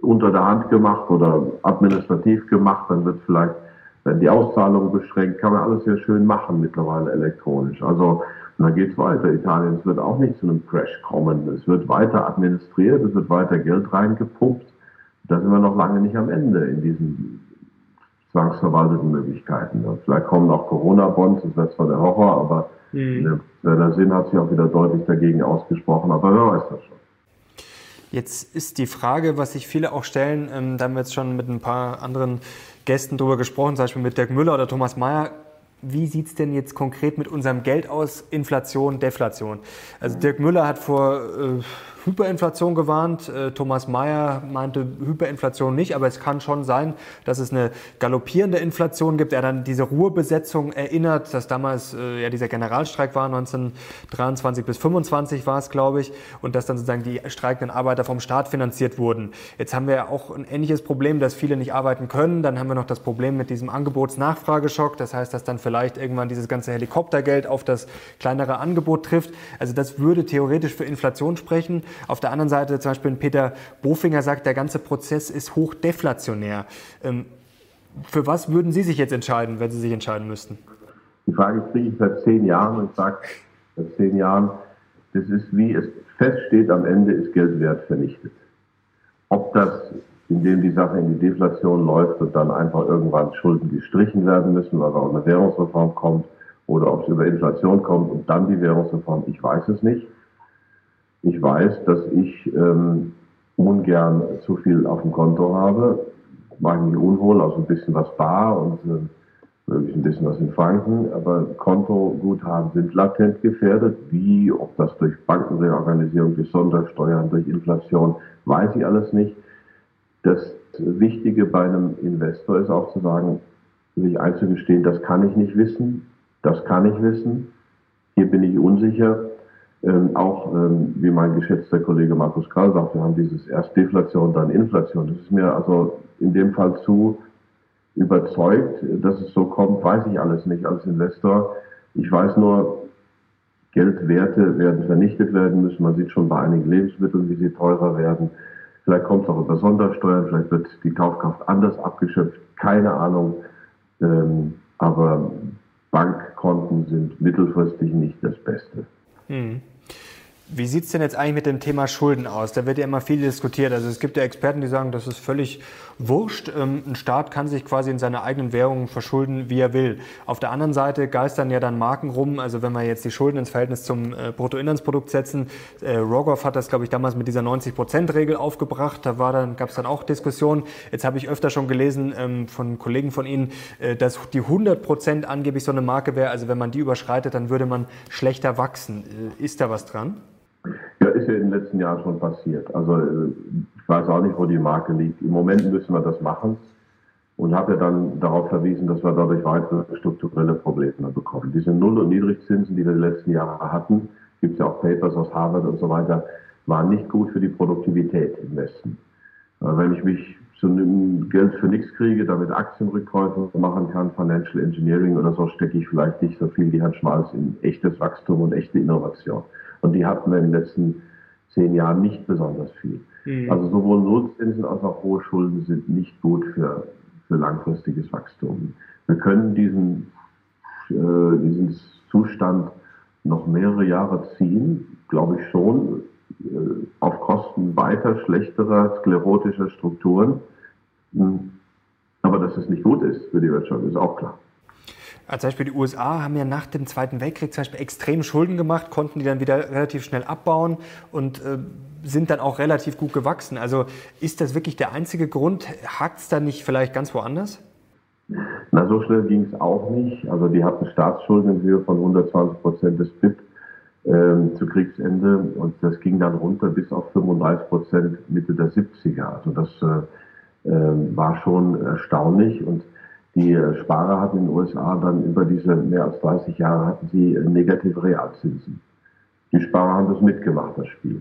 unter der Hand gemacht oder administrativ gemacht, dann wird vielleicht werden die Auszahlungen beschränkt, kann man alles sehr schön machen mittlerweile elektronisch. Also dann geht's weiter. Italien, es wird auch nicht zu einem Crash kommen. Es wird weiter administriert, es wird weiter Geld reingepumpt. Da sind wir noch lange nicht am Ende in diesem zwangsverwalteten Möglichkeiten. Vielleicht kommen auch Corona-Bonds, das wäre zwar der Horror, aber mhm. der, der Sinn hat sich auch wieder deutlich dagegen ausgesprochen, aber wer weiß das schon. Jetzt ist die Frage, was sich viele auch stellen, ähm, da haben wir jetzt schon mit ein paar anderen Gästen drüber gesprochen, zum Beispiel mit Dirk Müller oder Thomas Mayer, wie sieht es denn jetzt konkret mit unserem Geld aus? Inflation, Deflation. Also Dirk Müller hat vor äh, Hyperinflation gewarnt. Äh, Thomas Mayer meinte Hyperinflation nicht, aber es kann schon sein, dass es eine galoppierende Inflation gibt. Er dann diese Ruhebesetzung erinnert, dass damals äh, ja dieser Generalstreik war, 1923 bis 25 war es, glaube ich, und dass dann sozusagen die streikenden Arbeiter vom Staat finanziert wurden. Jetzt haben wir ja auch ein ähnliches Problem, dass viele nicht arbeiten können. Dann haben wir noch das Problem mit diesem Angebotsnachfrageschock. Das heißt, dass dann vielleicht irgendwann dieses ganze Helikoptergeld auf das kleinere Angebot trifft. Also das würde theoretisch für Inflation sprechen. Auf der anderen Seite zum Beispiel Peter Bofinger sagt, der ganze Prozess ist hochdeflationär. Ähm, für was würden Sie sich jetzt entscheiden, wenn Sie sich entscheiden müssten? Die Frage kriege ich seit zehn Jahren und sage seit zehn Jahren, das ist wie es feststeht, am Ende ist Geldwert vernichtet. Ob das, indem die Sache in die Deflation läuft und dann einfach irgendwann Schulden gestrichen werden müssen, weil auch eine Währungsreform kommt, oder ob es über Inflation kommt und dann die Währungsreform, ich weiß es nicht. Ich weiß, dass ich ähm, ungern zu viel auf dem Konto habe, mache mich unwohl, also ein bisschen was bar und äh, möglichst ein bisschen was in Franken, aber Kontoguthaben sind latent gefährdet. Wie, ob das durch Bankenreorganisierung, durch Sondersteuern, durch Inflation, weiß ich alles nicht. Das Wichtige bei einem Investor ist auch zu sagen, sich einzugestehen, das kann ich nicht wissen, das kann ich wissen, hier bin ich unsicher ähm, auch, ähm, wie mein geschätzter Kollege Markus Karl sagt, wir haben dieses erst Deflation, dann Inflation. Das ist mir also in dem Fall zu überzeugt, dass es so kommt, weiß ich alles nicht als Investor. Ich weiß nur, Geldwerte werden vernichtet werden müssen. Man sieht schon bei einigen Lebensmitteln, wie sie teurer werden. Vielleicht kommt es auch über Sondersteuern, vielleicht wird die Kaufkraft anders abgeschöpft. Keine Ahnung. Ähm, aber Bankkonten sind mittelfristig nicht das Beste. Hm. Wie sieht es denn jetzt eigentlich mit dem Thema Schulden aus? Da wird ja immer viel diskutiert. Also es gibt ja Experten, die sagen, das ist völlig wurscht. Ähm, ein Staat kann sich quasi in seiner eigenen Währung verschulden, wie er will. Auf der anderen Seite geistern ja dann Marken rum. Also wenn wir jetzt die Schulden ins Verhältnis zum äh, Bruttoinlandsprodukt setzen, äh, Rogoff hat das, glaube ich, damals mit dieser 90-Prozent-Regel aufgebracht. Da dann, gab es dann auch Diskussionen. Jetzt habe ich öfter schon gelesen ähm, von Kollegen von Ihnen, äh, dass die 100 Prozent angeblich so eine Marke wäre. Also wenn man die überschreitet, dann würde man schlechter wachsen. Ist da was dran? Ja, ist ja in den letzten Jahren schon passiert. Also äh, ich weiß auch nicht, wo die Marke liegt. Im Moment müssen wir das machen und habe ja dann darauf verwiesen, dass wir dadurch weitere strukturelle Probleme bekommen. Diese Null- und Niedrigzinsen, die wir die letzten Jahre hatten, gibt es ja auch Papers aus Harvard und so weiter, waren nicht gut für die Produktivität im Westen. Wenn ich mich zu einem Geld für nichts kriege, damit Aktienrückkäufe machen kann, Financial Engineering oder so, stecke ich vielleicht nicht so viel wie Herrn Schmalz in echtes Wachstum und echte Innovation. Und die hatten wir in den letzten zehn Jahren nicht besonders viel. Mhm. Also sowohl Nullzinsen als auch hohe Schulden sind nicht gut für, für langfristiges Wachstum. Wir können diesen, äh, diesen Zustand noch mehrere Jahre ziehen, glaube ich schon, äh, auf Kosten weiter schlechterer sklerotischer Strukturen. Hm. Aber dass es nicht gut ist für die Wirtschaft, ist auch klar. Also zum Beispiel die USA haben ja nach dem Zweiten Weltkrieg zum Beispiel extrem Schulden gemacht, konnten die dann wieder relativ schnell abbauen und äh, sind dann auch relativ gut gewachsen. Also ist das wirklich der einzige Grund? Hakt es da nicht vielleicht ganz woanders? Na, so schnell ging es auch nicht. Also die hatten Staatsschulden in Höhe von 120 Prozent des BIP ähm, zu Kriegsende und das ging dann runter bis auf 35 Prozent Mitte der 70er. Also das äh, äh, war schon erstaunlich und die Sparer hatten in den USA dann über diese mehr als 30 Jahre hatten sie negative Realzinsen. Die Sparer haben das mitgemacht, das Spiel.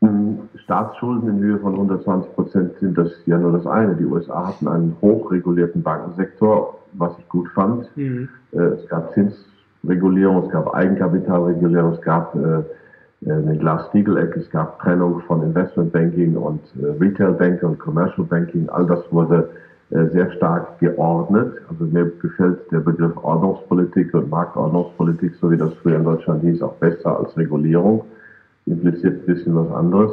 Hm, Staatsschulden in Höhe von 120 Prozent sind das ja nur das eine. Die USA hatten einen hochregulierten Bankensektor, was ich gut fand. Mhm. Äh, es gab Zinsregulierung, es gab Eigenkapitalregulierung, es gab äh, eine Glass-Steagall-Act, es gab Trennung von Investmentbanking und äh, Retail Banking und Commercial Banking. All das wurde äh, sehr stark geordnet. Also mir gefällt der Begriff Ordnungspolitik und Marktordnungspolitik, so wie das früher in Deutschland hieß, auch besser als Regulierung. Impliziert ein bisschen was anderes.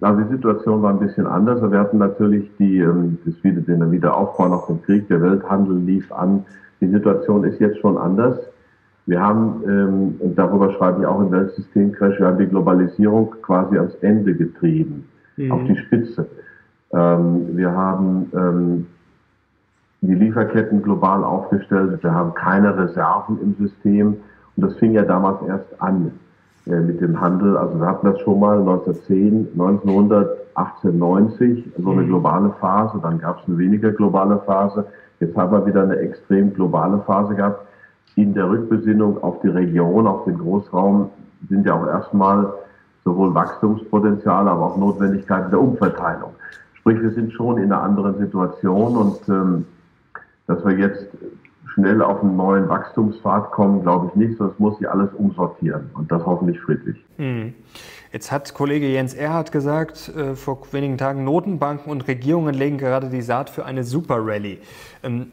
Also die Situation war ein bisschen anders. Wir hatten natürlich die, ähm, das wieder, den Wiederaufbau nach dem Krieg, der Welthandel lief an. Die Situation ist jetzt schon anders. Wir haben, ähm, und darüber schreibe ich auch im Weltsystemcrash, wir haben die Globalisierung quasi ans Ende getrieben, mhm. auf die Spitze. Ähm, wir haben die Lieferketten global aufgestellt. Wir haben keine Reserven im System. Und das fing ja damals erst an äh, mit dem Handel. Also wir hatten das schon mal 1910, 1990, so eine mhm. globale Phase. Dann gab es eine weniger globale Phase. Jetzt haben wir wieder eine extrem globale Phase gehabt. In der Rückbesinnung auf die Region, auf den Großraum sind ja auch erstmal sowohl Wachstumspotenziale, aber auch Notwendigkeiten der Umverteilung. Sprich, wir sind schon in einer anderen Situation und ähm, dass wir jetzt schnell auf einen neuen Wachstumspfad kommen, glaube ich nicht, sonst muss sich alles umsortieren und das hoffentlich friedlich. Hm. Jetzt hat Kollege Jens Erhardt gesagt, äh, vor wenigen Tagen, Notenbanken und Regierungen legen gerade die Saat für eine Super-Rallye. Ähm,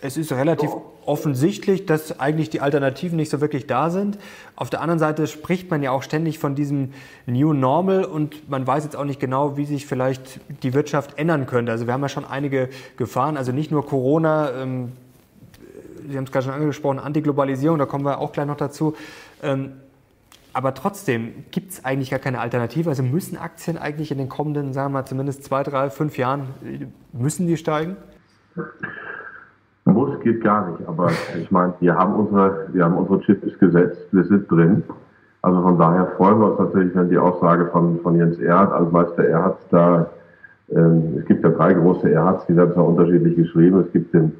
es ist relativ offensichtlich, dass eigentlich die Alternativen nicht so wirklich da sind. Auf der anderen Seite spricht man ja auch ständig von diesem New Normal und man weiß jetzt auch nicht genau, wie sich vielleicht die Wirtschaft ändern könnte. Also wir haben ja schon einige Gefahren, also nicht nur Corona, ähm, Sie haben es gerade schon angesprochen, Antiglobalisierung, da kommen wir auch gleich noch dazu. Ähm, aber trotzdem gibt es eigentlich gar keine Alternative. Also müssen Aktien eigentlich in den kommenden, sagen wir mal, zumindest zwei, drei, fünf Jahren, müssen die steigen? Muss geht gar nicht, aber ich meine, wir haben unsere, wir haben unsere Chips gesetzt, wir sind drin. Also von daher freuen wir uns natürlich, wenn die Aussage von, von Jens Erhardt, Altmeister Erhardt, da, ähm, es gibt ja drei große Erhardts, die werden zwar unterschiedlich geschrieben. Es gibt den,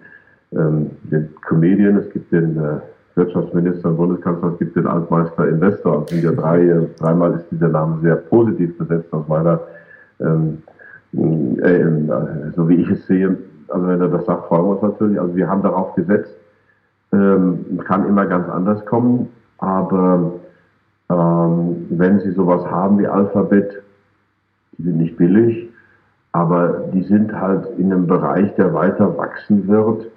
ähm, den Comedian, es gibt den äh, Wirtschaftsminister und Bundeskanzler, es gibt den Altmeister Investor. Es sind ja drei, äh, dreimal ist dieser Name sehr positiv besetzt aus meiner, ähm, äh, äh, so wie ich es sehe. Also wenn er das sagt, freuen wir uns natürlich. Also wir haben darauf gesetzt, ähm, kann immer ganz anders kommen, aber ähm, wenn Sie sowas haben wie Alphabet, die sind nicht billig, aber die sind halt in einem Bereich, der weiter wachsen wird.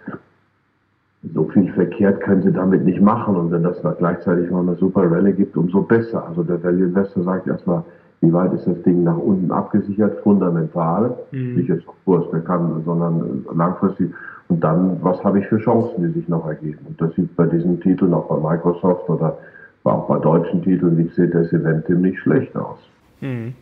So viel verkehrt können sie damit nicht machen. Und wenn das gleichzeitig noch eine super Rallye gibt, umso besser. Also der Value Investor sagt erstmal, wie weit ist das Ding nach unten abgesichert, fundamental, mhm. nicht jetzt auf Kurs, der kann, sondern langfristig. Und dann, was habe ich für Chancen, die sich noch ergeben? Und das sieht bei diesen Titeln, auch bei Microsoft oder auch bei deutschen Titeln, wie sieht das Eventim nicht schlecht aus. Mhm.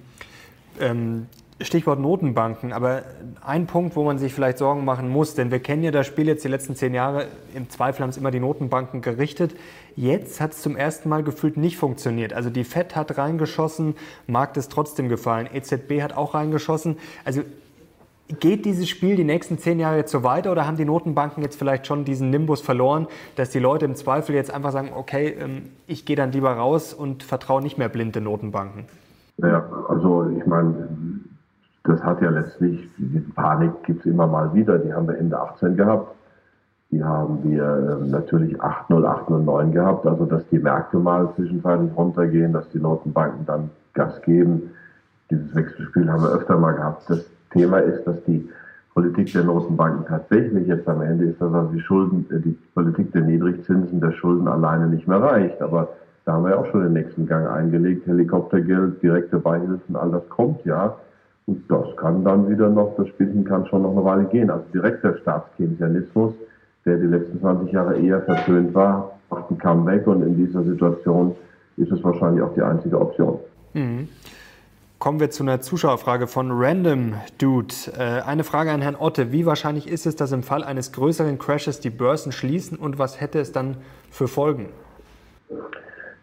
Ähm, Stichwort Notenbanken, aber ein Punkt, wo man sich vielleicht Sorgen machen muss, denn wir kennen ja das Spiel jetzt die letzten zehn Jahre, im Zweifel haben es immer die Notenbanken gerichtet. Jetzt hat es zum ersten Mal gefühlt nicht funktioniert. Also die FED hat reingeschossen, Markt ist trotzdem gefallen, EZB hat auch reingeschossen. Also geht dieses Spiel die nächsten zehn Jahre jetzt so weiter oder haben die Notenbanken jetzt vielleicht schon diesen Nimbus verloren, dass die Leute im Zweifel jetzt einfach sagen, okay, ähm, ich gehe dann lieber raus und vertraue nicht mehr blind den Notenbanken? Ja, also ich meine, das hat ja letztlich, die Panik gibt es immer mal wieder, die haben wir Ende 18 gehabt. Die haben wir ähm, natürlich 8.0, 8.09 gehabt, also dass die Märkte mal zwischenzeitlich runtergehen, dass die Notenbanken dann Gas geben. Dieses Wechselspiel haben wir öfter mal gehabt. Das Thema ist, dass die Politik der Notenbanken tatsächlich jetzt am Ende ist, dass also die Schulden, äh, die Politik der Niedrigzinsen der Schulden alleine nicht mehr reicht. Aber da haben wir ja auch schon den nächsten Gang eingelegt. Helikoptergeld, direkte Beihilfen, all das kommt ja. Und das kann dann wieder noch, das Spielchen kann schon noch eine Weile gehen. Also direkter Staatskeynesianismus, der die letzten 20 Jahre eher verpönt war, macht ein Comeback und in dieser Situation ist es wahrscheinlich auch die einzige Option. Mhm. Kommen wir zu einer Zuschauerfrage von Random Dude. Äh, eine Frage an Herrn Otte. Wie wahrscheinlich ist es, dass im Fall eines größeren Crashes die Börsen schließen und was hätte es dann für Folgen?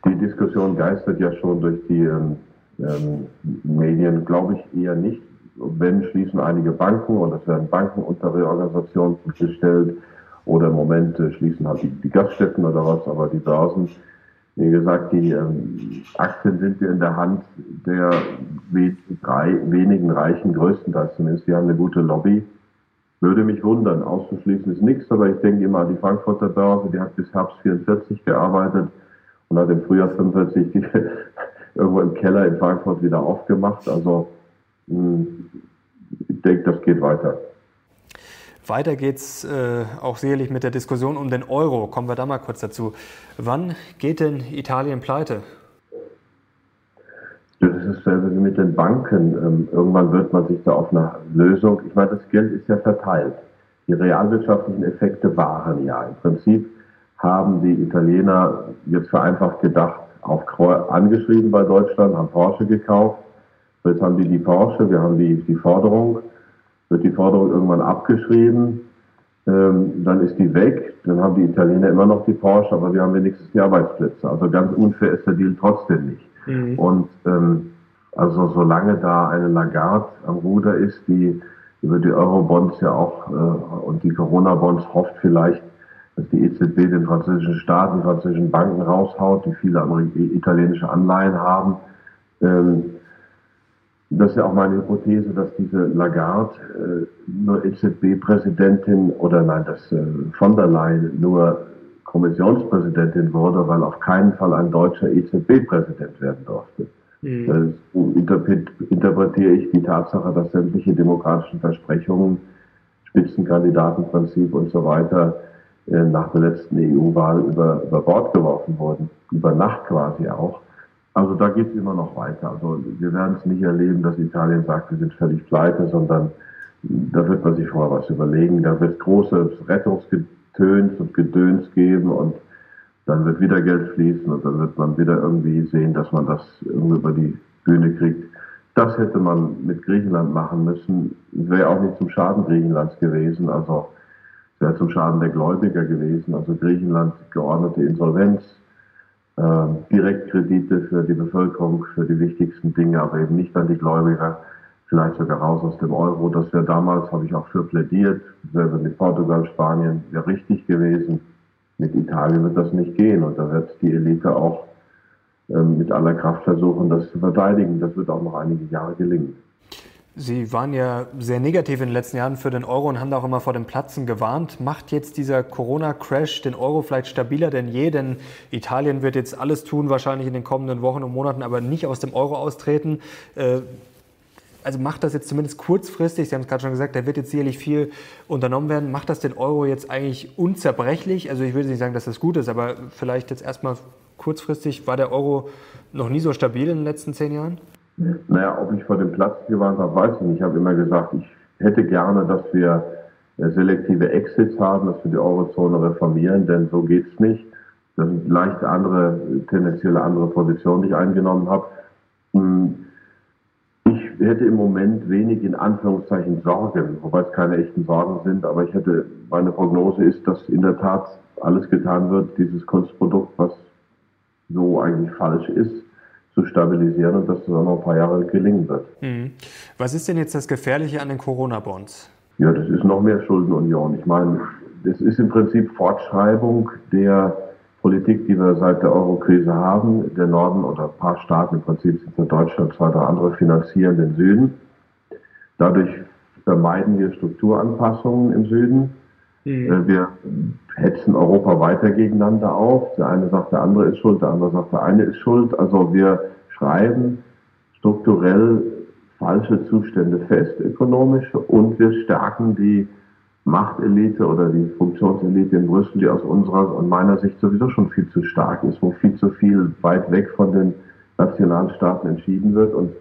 Die Diskussion geistert ja schon durch die ähm, ähm, Medien glaube ich eher nicht. Wenn schließen einige Banken und es werden Banken unter Reorganisation gestellt oder im Moment äh, schließen halt die, die, Gaststätten oder was, aber die Börsen, wie gesagt, die ähm, Aktien sind ja in der Hand der we drei, wenigen Reichen, größtenteils zumindest, die haben eine gute Lobby. Würde mich wundern, auszuschließen ist nichts, aber ich denke immer an die Frankfurter Börse, die hat bis Herbst 44 gearbeitet und hat im Frühjahr 45 die *laughs* irgendwo im Keller in Frankfurt wieder aufgemacht. Also hm, ich denke, das geht weiter. Weiter geht es äh, auch sicherlich mit der Diskussion um den Euro. Kommen wir da mal kurz dazu. Wann geht denn Italien pleite? Das ist dasselbe wie mit den Banken. Ähm, irgendwann wird man sich da auf eine Lösung. Ich meine, das Geld ist ja verteilt. Die realwirtschaftlichen Effekte waren ja. Im Prinzip haben die Italiener jetzt vereinfacht gedacht, auf angeschrieben bei Deutschland, haben Porsche gekauft. Jetzt haben die die Porsche, wir haben die, die Forderung, wird die Forderung irgendwann abgeschrieben, ähm, dann ist die weg, dann haben die Italiener immer noch die Porsche, aber wir haben wenigstens die Arbeitsplätze. Also ganz unfair ist der Deal trotzdem nicht. Mhm. Und ähm, also solange da eine Lagarde am Ruder ist, die über die Euro-Bonds ja auch äh, und die Corona-Bonds hofft vielleicht, dass die EZB den französischen Staat, die französischen Banken raushaut, die viele italienische Anleihen haben. Ähm, das ist ja auch meine Hypothese, dass diese Lagarde äh, nur EZB-Präsidentin oder nein, dass äh, von der Leyen nur Kommissionspräsidentin wurde, weil auf keinen Fall ein deutscher EZB-Präsident werden durfte. Mhm. interpretiere ich die Tatsache, dass sämtliche demokratischen Versprechungen, Spitzenkandidatenprinzip und so weiter nach der letzten EU-Wahl über, über Bord geworfen wurden, über Nacht quasi auch. Also da geht es immer noch weiter. Also wir werden es nicht erleben, dass Italien sagt, wir sind völlig pleite, sondern da wird man sich vorher was überlegen. Da wird großes Rettungsgetöns und Gedöns geben und dann wird wieder Geld fließen und dann wird man wieder irgendwie sehen, dass man das irgendwie über die Bühne kriegt. Das hätte man mit Griechenland machen müssen. Wäre auch nicht zum Schaden Griechenlands gewesen. Also wäre zum Schaden der Gläubiger gewesen. Also Griechenland geordnete Insolvenz, äh, Direktkredite für die Bevölkerung, für die wichtigsten Dinge, aber eben nicht an die Gläubiger, vielleicht sogar raus aus dem Euro. Das wäre damals, habe ich auch für plädiert, wäre mit Portugal, Spanien, wäre richtig gewesen. mit Italien wird das nicht gehen und da wird die Elite auch ähm, mit aller Kraft versuchen, das zu verteidigen. Das wird auch noch einige Jahre gelingen. Sie waren ja sehr negativ in den letzten Jahren für den Euro und haben da auch immer vor dem Platzen gewarnt. Macht jetzt dieser Corona-Crash den Euro vielleicht stabiler denn je? Denn Italien wird jetzt alles tun, wahrscheinlich in den kommenden Wochen und Monaten, aber nicht aus dem Euro austreten. Äh, also macht das jetzt zumindest kurzfristig, Sie haben es gerade schon gesagt, da wird jetzt sicherlich viel unternommen werden. Macht das den Euro jetzt eigentlich unzerbrechlich? Also ich würde nicht sagen, dass das gut ist, aber vielleicht jetzt erstmal kurzfristig, war der Euro noch nie so stabil in den letzten zehn Jahren? Naja, ob ich vor dem Platz gewarnt habe, weiß ich nicht. Ich habe immer gesagt, ich hätte gerne, dass wir äh, selektive Exits haben, dass wir die Eurozone reformieren, denn so geht's nicht. Das sind leicht andere, tendenziell andere Positionen, die ich eingenommen habe. Hm, ich hätte im Moment wenig in Anführungszeichen Sorgen, wobei es keine echten Sorgen sind, aber ich hätte, meine Prognose ist, dass in der Tat alles getan wird, dieses Kunstprodukt, was so eigentlich falsch ist, zu stabilisieren und dass das auch noch ein paar Jahre gelingen wird. Mhm. Was ist denn jetzt das Gefährliche an den Corona-Bonds? Ja, das ist noch mehr Schuldenunion. Ich meine, das ist im Prinzip Fortschreibung der Politik, die wir seit der Eurokrise haben. Der Norden oder ein paar Staaten, im Prinzip sind es Deutschland, zwei, drei andere, finanzieren den Süden. Dadurch vermeiden wir Strukturanpassungen im Süden. Mhm. Wir hetzen Europa weiter gegeneinander auf. Der eine sagt, der andere ist schuld, der andere sagt, der eine ist schuld. Also wir schreiben strukturell falsche Zustände fest, ökonomische, und wir stärken die Machtelite oder die Funktionselite in Brüssel, die aus unserer und meiner Sicht sowieso schon viel zu stark ist, wo viel zu viel weit weg von den Nationalstaaten entschieden wird. Und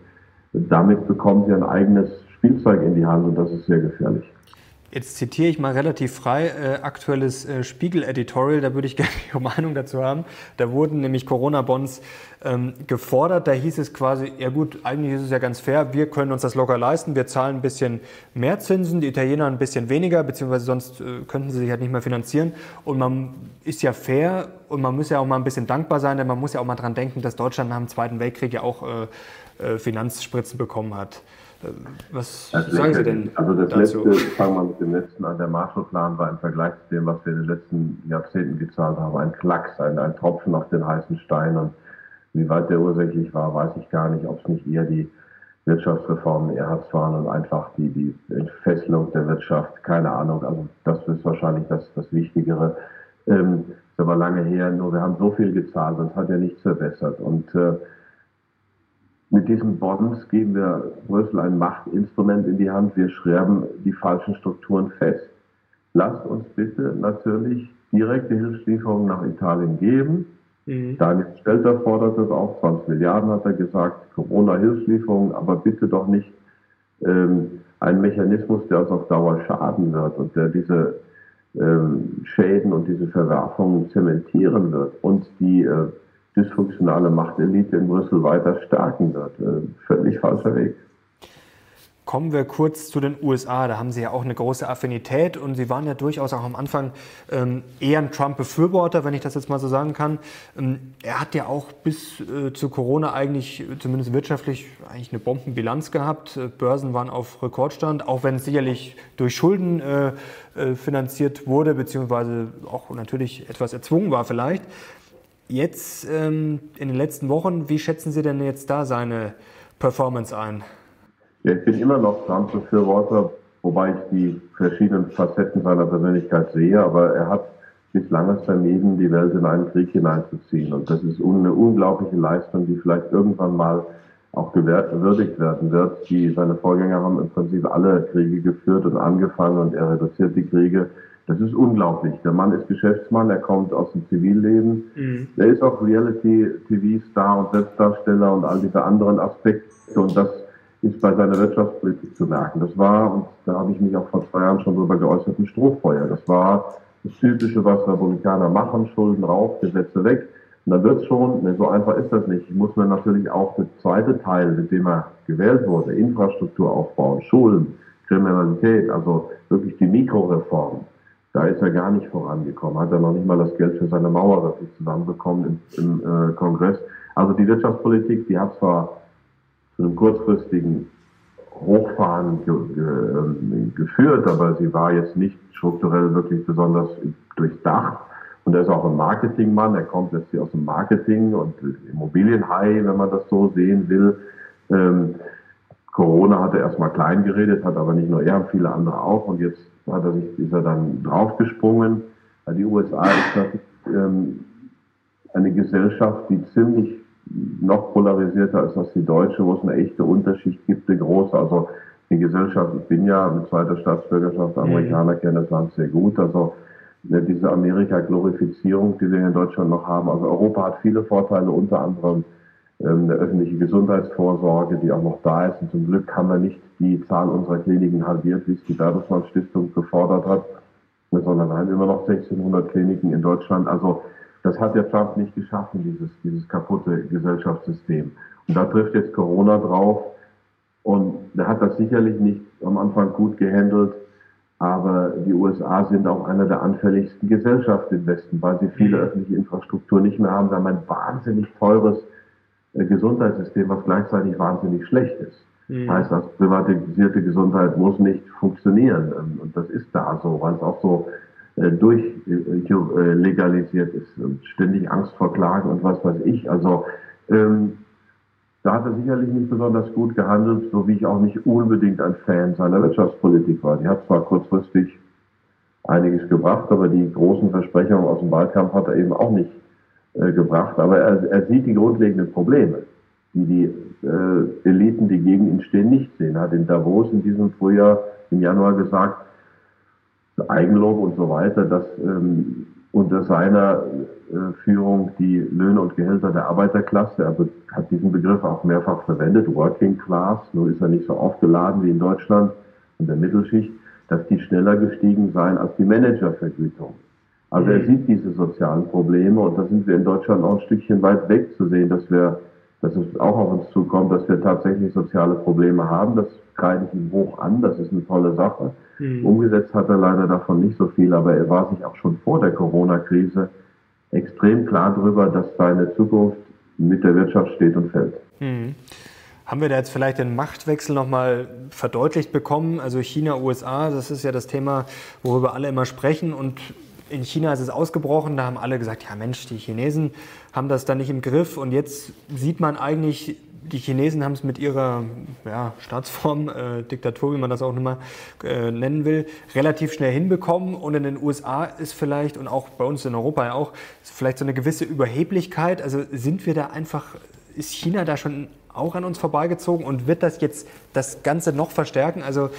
damit bekommen sie ein eigenes Spielzeug in die Hand und das ist sehr gefährlich. Jetzt zitiere ich mal relativ frei äh, aktuelles äh, Spiegel-Editorial, da würde ich *laughs* gerne Ihre Meinung dazu haben. Da wurden nämlich Corona-Bonds ähm, gefordert. Da hieß es quasi, ja gut, eigentlich ist es ja ganz fair, wir können uns das locker leisten, wir zahlen ein bisschen mehr Zinsen, die Italiener ein bisschen weniger, beziehungsweise sonst äh, könnten sie sich halt nicht mehr finanzieren. Und man ist ja fair und man muss ja auch mal ein bisschen dankbar sein, denn man muss ja auch mal dran denken, dass Deutschland nach dem Zweiten Weltkrieg ja auch äh, äh, Finanzspritzen bekommen hat. Was das sagen Sie denn? Also das dazu? letzte, fangen wir mit dem letzten an, der Marshallplan war im Vergleich zu dem, was wir in den letzten Jahrzehnten gezahlt haben, ein Klacks, ein, ein Tropfen auf den heißen Stein. Und wie weit der ursächlich war, weiß ich gar nicht, ob es nicht eher die Wirtschaftsreformen Erhards waren und einfach die, die Entfesselung der Wirtschaft, keine Ahnung. Also das ist wahrscheinlich das, das Wichtigere. Ähm, ist aber lange her, nur wir haben so viel gezahlt es hat ja nichts verbessert. Und äh, mit diesen Bonds geben wir Brüssel ein Machtinstrument in die Hand. Wir schreiben die falschen Strukturen fest. Lasst uns bitte natürlich direkte Hilfslieferungen nach Italien geben. Mhm. Daniel Stelter fordert das auch, 20 Milliarden hat er gesagt, Corona-Hilfslieferungen, aber bitte doch nicht ähm, ein Mechanismus, der uns auf Dauer schaden wird und der diese ähm, Schäden und diese Verwerfungen zementieren wird und die äh, dysfunktionale Machtelite in Brüssel weiter stärken wird. Äh, völlig falscher Weg. Kommen wir kurz zu den USA. Da haben Sie ja auch eine große Affinität und Sie waren ja durchaus auch am Anfang ähm, eher ein Trump-Befürworter, wenn ich das jetzt mal so sagen kann. Ähm, er hat ja auch bis äh, zu Corona eigentlich, zumindest wirtschaftlich, eigentlich eine Bombenbilanz gehabt. Äh, Börsen waren auf Rekordstand, auch wenn es sicherlich durch Schulden äh, äh finanziert wurde, beziehungsweise auch natürlich etwas erzwungen war vielleicht. Jetzt ähm, in den letzten Wochen, wie schätzen Sie denn jetzt da seine Performance ein? Ja, ich bin immer noch Trump-Befürworter, wobei ich die verschiedenen Facetten seiner Persönlichkeit sehe, aber er hat bislang es vermieden, die Welt in einen Krieg hineinzuziehen. Und das ist eine unglaubliche Leistung, die vielleicht irgendwann mal auch gewürdigt werden wird. Die, seine Vorgänger haben im Prinzip alle Kriege geführt und angefangen und er reduziert die Kriege das ist unglaublich. Der Mann ist Geschäftsmann, er kommt aus dem Zivilleben. Mhm. Er ist auch Reality-TV-Star und Selbstdarsteller und all diese anderen Aspekte. Und das ist bei seiner Wirtschaftspolitik zu merken. Das war, und da habe ich mich auch vor zwei Jahren schon drüber geäußert, ein Strohfeuer. Das war das Typische, was Republikaner machen, Schulden rauf, Gesetze weg. Und dann wird es schon, ne, so einfach ist das nicht. Muss man natürlich auch der zweite Teil, mit dem er gewählt wurde, Infrastruktur aufbauen, Schulen, Kriminalität, also wirklich die Mikroreformen da ist er gar nicht vorangekommen, hat er noch nicht mal das Geld für seine Mauer wirklich zusammenbekommen im, im äh, Kongress. Also die Wirtschaftspolitik, die hat zwar zu einem kurzfristigen Hochfahren ge ge ähm, geführt, aber sie war jetzt nicht strukturell wirklich besonders durchdacht. Und er ist auch ein Marketingmann, er kommt letztlich aus dem Marketing und Immobilienhai, wenn man das so sehen will. Ähm, Corona hat er erstmal klein geredet, hat aber nicht nur er, viele andere auch. Und jetzt hat er sich, ist er dann draufgesprungen. Die USA ist ähm, eine Gesellschaft, die ziemlich noch polarisierter ist als die deutsche, wo es eine echte Unterschicht gibt, eine große. Also die Gesellschaft, ich bin ja mit zweiter Staatsbürgerschaft, mhm. Amerikaner kennen das Land sehr gut. Also diese Amerika-Glorifizierung, die wir in Deutschland noch haben. Also Europa hat viele Vorteile, unter anderem ähm, eine öffentliche Gesundheitsvorsorge, die auch noch da ist. Und zum Glück haben wir nicht die Zahl unserer Kliniken halbiert, wie es die Bertelsmann Stiftung gefordert hat, sondern wir haben immer noch 1600 Kliniken in Deutschland. Also das hat der Trump nicht geschaffen, dieses, dieses kaputte Gesellschaftssystem. Und da trifft jetzt Corona drauf. Und der hat das sicherlich nicht am Anfang gut gehandelt. Aber die USA sind auch einer der anfälligsten Gesellschaften im Westen, weil sie viele mhm. öffentliche Infrastruktur nicht mehr haben. Wir haben ein wahnsinnig teures äh, Gesundheitssystem, was gleichzeitig wahnsinnig schlecht ist. Mhm. Heißt, das privatisierte Gesundheit muss nicht funktionieren. Ähm, und das ist da so, weil es auch so äh, durchlegalisiert äh, ist und ständig Angst vor Klagen und was weiß ich. Also ähm, da hat er sicherlich nicht besonders gut gehandelt, so wie ich auch nicht unbedingt ein Fan seiner Wirtschaftspolitik war. Die hat zwar kurzfristig einiges gebracht, aber die großen Versprechungen aus dem Wahlkampf hat er eben auch nicht äh, gebracht. Aber er, er sieht die grundlegenden Probleme, die die äh, Eliten, die gegen ihn stehen, nicht sehen. Er hat in Davos in diesem Frühjahr im Januar gesagt, Eigenlob und so weiter, dass ähm, unter seiner äh, Führung die Löhne und Gehälter der Arbeiterklasse, er hat diesen Begriff auch mehrfach verwendet, Working Class, nur ist er nicht so aufgeladen wie in Deutschland und der Mittelschicht, dass die schneller gestiegen seien als die Managervergütung. Also er mhm. sieht diese sozialen Probleme und da sind wir in Deutschland auch ein Stückchen weit weg zu sehen, dass wir, dass es auch auf uns zukommt, dass wir tatsächlich soziale Probleme haben. Das kreide ich ihm hoch an, das ist eine tolle Sache. Mhm. Umgesetzt hat er leider davon nicht so viel, aber er war sich auch schon vor der Corona-Krise extrem klar darüber, dass seine Zukunft mit der Wirtschaft steht und fällt. Mhm. Haben wir da jetzt vielleicht den Machtwechsel nochmal verdeutlicht bekommen? Also China, USA, das ist ja das Thema, worüber alle immer sprechen. Und in China ist es ausgebrochen, da haben alle gesagt, ja Mensch, die Chinesen haben das da nicht im Griff. Und jetzt sieht man eigentlich, die Chinesen haben es mit ihrer ja, Staatsform, äh, Diktatur, wie man das auch immer äh, nennen will, relativ schnell hinbekommen. Und in den USA ist vielleicht, und auch bei uns in Europa ja auch, vielleicht so eine gewisse Überheblichkeit. Also sind wir da einfach, ist China da schon auch an uns vorbeigezogen und wird das jetzt das Ganze noch verstärken? Also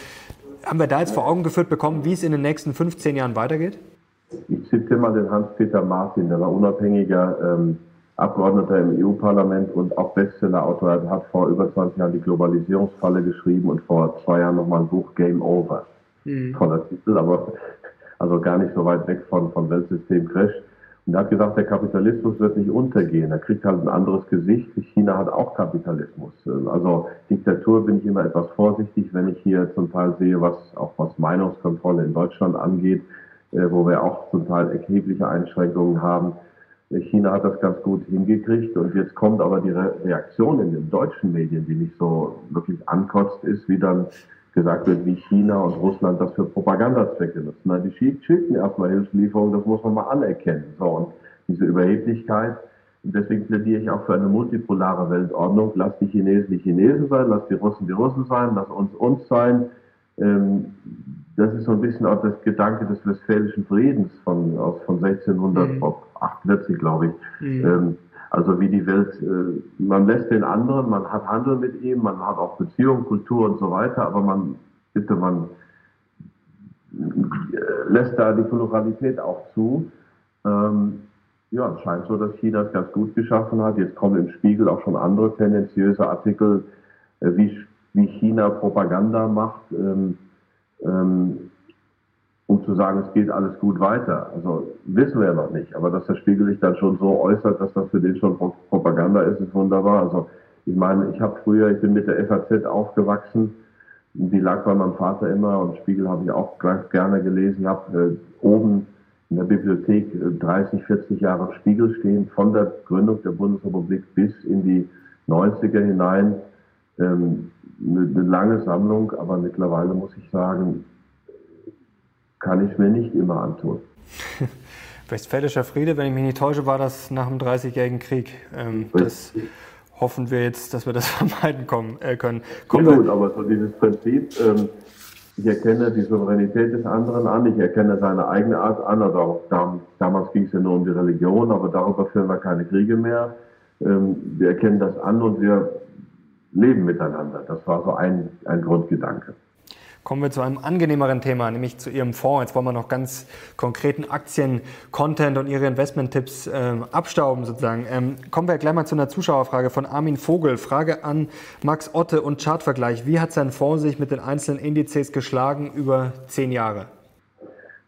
haben wir da jetzt vor Augen geführt bekommen, wie es in den nächsten 15 Jahren weitergeht? Ich zitiere mal den Hans-Peter Martin, der war unabhängiger ähm, Abgeordneter im EU-Parlament und auch Bestseller-Autor. Er hat vor über 20 Jahren die Globalisierungsfalle geschrieben und vor zwei Jahren nochmal ein Buch Game Over. Mhm. Toller Titel, aber also gar nicht so weit weg von, von Weltsystem Crash. Und er hat gesagt, der Kapitalismus wird nicht untergehen. Er kriegt halt ein anderes Gesicht. China hat auch Kapitalismus. Also Diktatur bin ich immer etwas vorsichtig, wenn ich hier zum Teil sehe, was auch was Meinungskontrolle in Deutschland angeht, äh, wo wir auch zum Teil erhebliche Einschränkungen haben. China hat das ganz gut hingekriegt und jetzt kommt aber die Reaktion in den deutschen Medien, die nicht so wirklich ankotzt ist, wie dann gesagt wird, wie China und Russland das für Propagandazwecke nutzen. Na, die schicken erstmal Hilfslieferungen, das muss man mal anerkennen. So, und diese Überheblichkeit, und deswegen plädiere ich auch für eine multipolare Weltordnung. Lass die Chinesen die Chinesen sein, lass die Russen die Russen sein, lass uns uns sein. Ähm, das ist so ein bisschen auch das Gedanke des Westfälischen Friedens von, aus, von 1648, mhm. glaube ich. Mhm. Ähm, also wie die Welt, äh, man lässt den anderen, man hat Handel mit ihm, man hat auch Beziehung, Kultur und so weiter, aber man, bitte, man äh, lässt da die Pluralität auch zu. Ähm, ja, es scheint so, dass China es ganz gut geschaffen hat. Jetzt kommen im Spiegel auch schon andere tendenziöse Artikel, äh, wie, wie China Propaganda macht. Ähm, ähm, um zu sagen, es geht alles gut weiter. Also wissen wir ja noch nicht, aber dass der Spiegel sich dann schon so äußert, dass das für den schon Propaganda ist, ist wunderbar. Also ich meine, ich habe früher, ich bin mit der FAZ aufgewachsen, die lag bei meinem Vater immer und Spiegel habe ich auch ganz gerne gelesen. Ich habe äh, oben in der Bibliothek 30, äh, 40 Jahre Spiegel stehen, von der Gründung der Bundesrepublik bis in die 90er hinein. Ähm, eine, eine lange Sammlung, aber mittlerweile muss ich sagen, kann ich mir nicht immer antun. *laughs* Westfälischer Friede, wenn ich mich nicht täusche, war das nach dem Dreißigjährigen Krieg. Ähm, das hoffen wir jetzt, dass wir das *laughs* vermeiden kommen, äh, können. Kommen ja, gut, aber so dieses Prinzip, ähm, ich erkenne die Souveränität des anderen an, ich erkenne seine eigene Art an. Also auch damals ging es ja nur um die Religion, aber darüber führen wir keine Kriege mehr. Ähm, wir erkennen das an und wir leben miteinander. Das war so ein, ein Grundgedanke. Kommen wir zu einem angenehmeren Thema, nämlich zu Ihrem Fonds. Jetzt wollen wir noch ganz konkreten Aktien-Content und Ihre Investment-Tipps äh, abstauben sozusagen. Ähm, kommen wir gleich mal zu einer Zuschauerfrage von Armin Vogel. Frage an Max Otte und Chartvergleich. Wie hat sein Fonds sich mit den einzelnen Indizes geschlagen über zehn Jahre?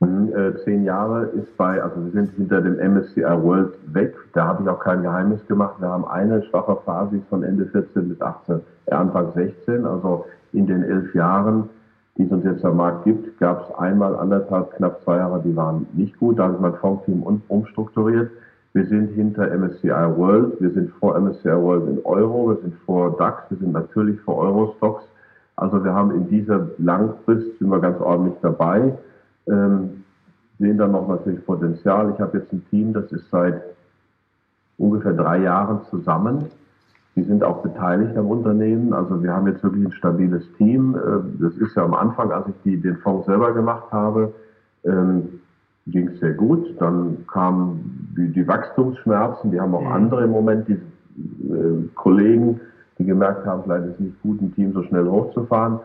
Mhm, äh, zehn Jahre ist bei, also wir sind hinter dem MSCI World weg. Da habe ich auch kein Geheimnis gemacht. Wir haben eine schwache Phase von Ende 14 bis 18, äh, Anfang 16, also in den elf Jahren die es uns jetzt am Markt gibt, gab es einmal anderthalb, knapp zwei Jahre, die waren nicht gut. Da habe ich mein Fondsteam um, umstrukturiert. Wir sind hinter MSCI World, wir sind vor MSCI World in Euro, wir sind vor DAX, wir sind natürlich vor Eurostocks. Also wir haben in dieser Langfrist, sind wir ganz ordentlich dabei, ähm, sehen dann noch natürlich Potenzial. Ich habe jetzt ein Team, das ist seit ungefähr drei Jahren zusammen. Die sind auch beteiligt am Unternehmen. Also wir haben jetzt wirklich ein stabiles Team. Äh, das ist ja am Anfang, als ich die, den Fonds selber gemacht habe, ähm, ging es sehr gut. Dann kamen die, die, Wachstumsschmerzen. Die haben auch mhm. andere im Moment, die äh, Kollegen, die gemerkt haben, vielleicht ist es nicht gut, ein Team so schnell hochzufahren.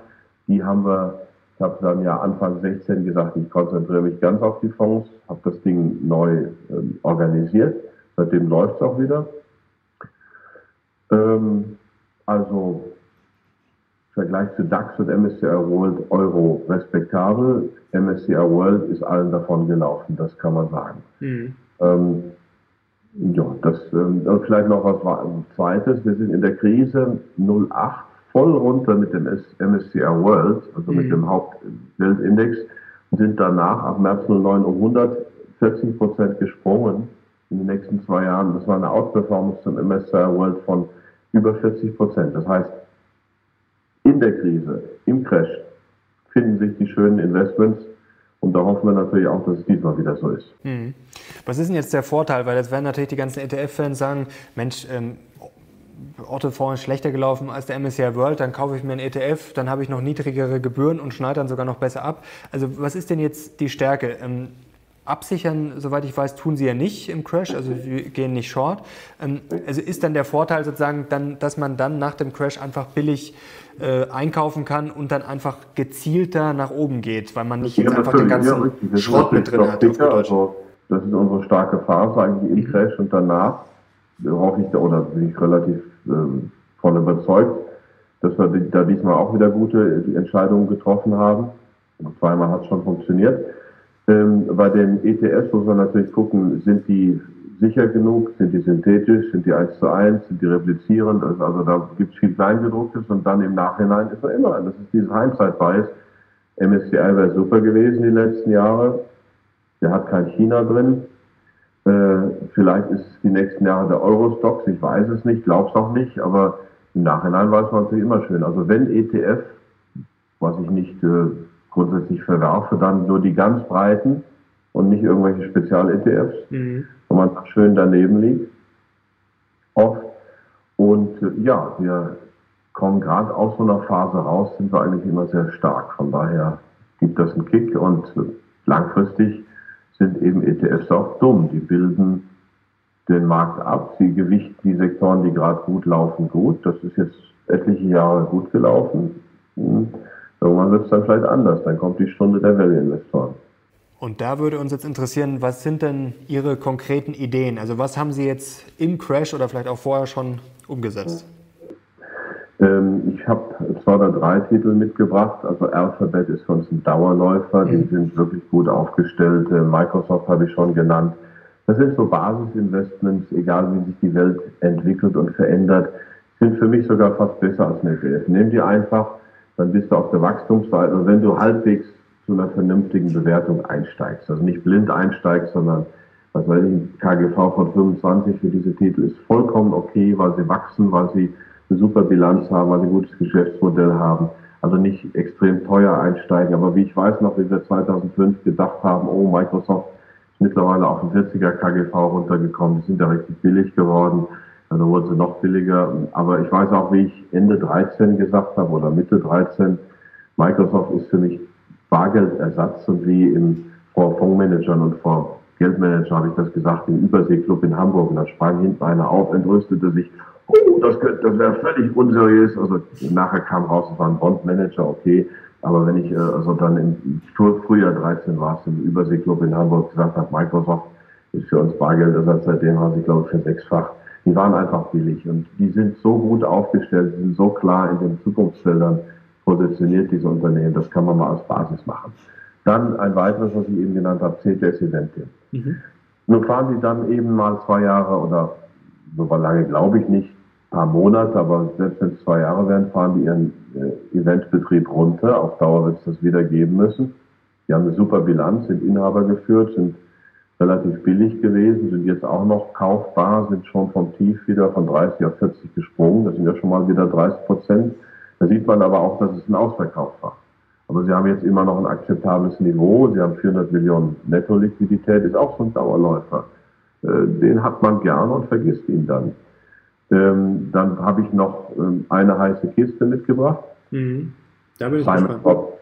Die haben wir, ich habe dann ja Anfang 16 gesagt, ich konzentriere mich ganz auf die Fonds, habe das Ding neu äh, organisiert. Seitdem läuft es auch wieder. Ähm, also im Vergleich zu DAX und MSCI World Euro respektabel. MSCI World ist allen davon gelaufen, das kann man sagen. Mhm. Ähm, ja, das ähm, vielleicht noch was Zweites. Wir sind in der Krise 08 voll runter mit dem MSCI World, also mhm. mit dem Hauptweltindex, und sind danach ab März 09 um 140 Prozent gesprungen in den nächsten zwei Jahren. Das war eine Outperformance zum MSCI World von über 40 Prozent. Das heißt, in der Krise, im Crash, finden sich die schönen Investments. Und da hoffen wir natürlich auch, dass es diesmal wieder so ist. Hm. Was ist denn jetzt der Vorteil? Weil jetzt werden natürlich die ganzen ETF-Fans sagen, Mensch, ähm, Otto-Fonds ist schlechter gelaufen als der MSCI World, dann kaufe ich mir einen ETF, dann habe ich noch niedrigere Gebühren und schneide dann sogar noch besser ab. Also was ist denn jetzt die Stärke? Ähm, Absichern, soweit ich weiß, tun sie ja nicht im Crash, also sie gehen nicht short. Ähm, also ist dann der Vorteil sozusagen, dann, dass man dann nach dem Crash einfach billig äh, einkaufen kann und dann einfach gezielter nach oben geht, weil man nicht jetzt einfach den ganzen ja, Schrott mit drin hat. Also, das ist unsere starke Phase eigentlich im. Crash und danach hoffe ich, oder bin ich relativ ähm, von überzeugt, dass wir da diesmal auch wieder gute Entscheidungen getroffen haben. Zweimal hat es schon funktioniert. Ähm, bei den ETFs muss man natürlich gucken, sind die sicher genug, sind die synthetisch, sind die 1 zu 1, sind die replizierend, also, also da gibt es viel Kleingedrucktes und dann im Nachhinein ist man immer, das ist dieses Hindsight-Bias. MSCI wäre super gewesen die letzten Jahre, der hat kein China drin, äh, vielleicht ist es die nächsten Jahre der Eurostox, ich weiß es nicht, glaub's auch nicht, aber im Nachhinein weiß man natürlich immer schön. Also wenn ETF, was ich nicht äh, grundsätzlich verwerfe, dann nur die ganz breiten und nicht irgendwelche Spezial-ETFs, mhm. wo man schön daneben liegt. Oft. Und äh, ja, wir kommen gerade aus so einer Phase raus, sind wir eigentlich immer sehr stark. Von daher gibt das einen Kick und äh, langfristig sind eben ETFs auch dumm. Die bilden den Markt ab, sie gewichten die Sektoren, die gerade gut laufen, gut. Das ist jetzt etliche Jahre gut gelaufen. Hm. Irgendwann wird es dann vielleicht anders. Dann kommt die Stunde der Value-Investoren. Und da würde uns jetzt interessieren, was sind denn Ihre konkreten Ideen? Also was haben Sie jetzt im Crash oder vielleicht auch vorher schon umgesetzt? Ähm, ich habe zwei oder drei Titel mitgebracht. Also Alphabet ist für uns ein Dauerläufer. Die mhm. sind wirklich gut aufgestellt. Äh, Microsoft habe ich schon genannt. Das sind so Basisinvestments, egal wie sich die Welt entwickelt und verändert, sind für mich sogar fast besser als eine ETF. Nehmen die einfach dann bist du auf der Wachstumsseite. Und wenn du halbwegs zu einer vernünftigen Bewertung einsteigst, also nicht blind einsteigst, sondern was weiß ich, KGV von 25 für diese Titel ist vollkommen okay, weil sie wachsen, weil sie eine super Bilanz haben, weil sie ein gutes Geschäftsmodell haben. Also nicht extrem teuer einsteigen. Aber wie ich weiß noch, wie wir 2005 gedacht haben, oh, Microsoft mittlerweile auf den 40er KGV runtergekommen. Die sind ja richtig billig geworden. Dann wurden sie noch billiger. Aber ich weiß auch, wie ich Ende 13 gesagt habe oder Mitte 13, Microsoft ist für mich Bargeldersatz und wie im, vor Fondsmanagern und vor Geldmanager habe ich das gesagt, im Überseeklub in Hamburg. Und da sprang hinten einer auf, entrüstete sich, oh, das, das wäre völlig unseriös. Also nachher kam raus, es war ein Bondmanager, okay. Aber wenn ich äh, also dann im Frühjahr 13 war es im Überseeklub in Hamburg gesagt habe, Microsoft ist für uns Bargeldersatz, seitdem haben sie, glaube ich, für sechsfach. Die waren einfach billig und die sind so gut aufgestellt, sind so klar in den Zukunftsfeldern positioniert, diese Unternehmen. Das kann man mal als Basis machen. Dann ein weiteres, was ich eben genannt habe, CTS Eventim. Mhm. Nun fahren die dann eben mal zwei Jahre oder so lange glaube ich nicht, paar Monate, aber selbst wenn es zwei Jahre werden, fahren die ihren äh, Eventbetrieb runter. Auf Dauer wird es das wieder geben müssen. Die haben eine super Bilanz, sind Inhaber geführt, sind relativ billig gewesen, sind jetzt auch noch kaufbar, sind schon vom Tief wieder von 30 auf 40 gesprungen. Das sind ja schon mal wieder 30 Prozent. Da sieht man aber auch, dass es ein Ausverkauf war. Aber sie haben jetzt immer noch ein akzeptables Niveau. Sie haben 400 Millionen Netto-Liquidität, ist auch so ein Dauerläufer. Äh, den hat man gern und vergisst ihn dann. Ähm, dann habe ich noch ähm, eine heiße Kiste mitgebracht. Mhm. Da bin ich Simon, Prop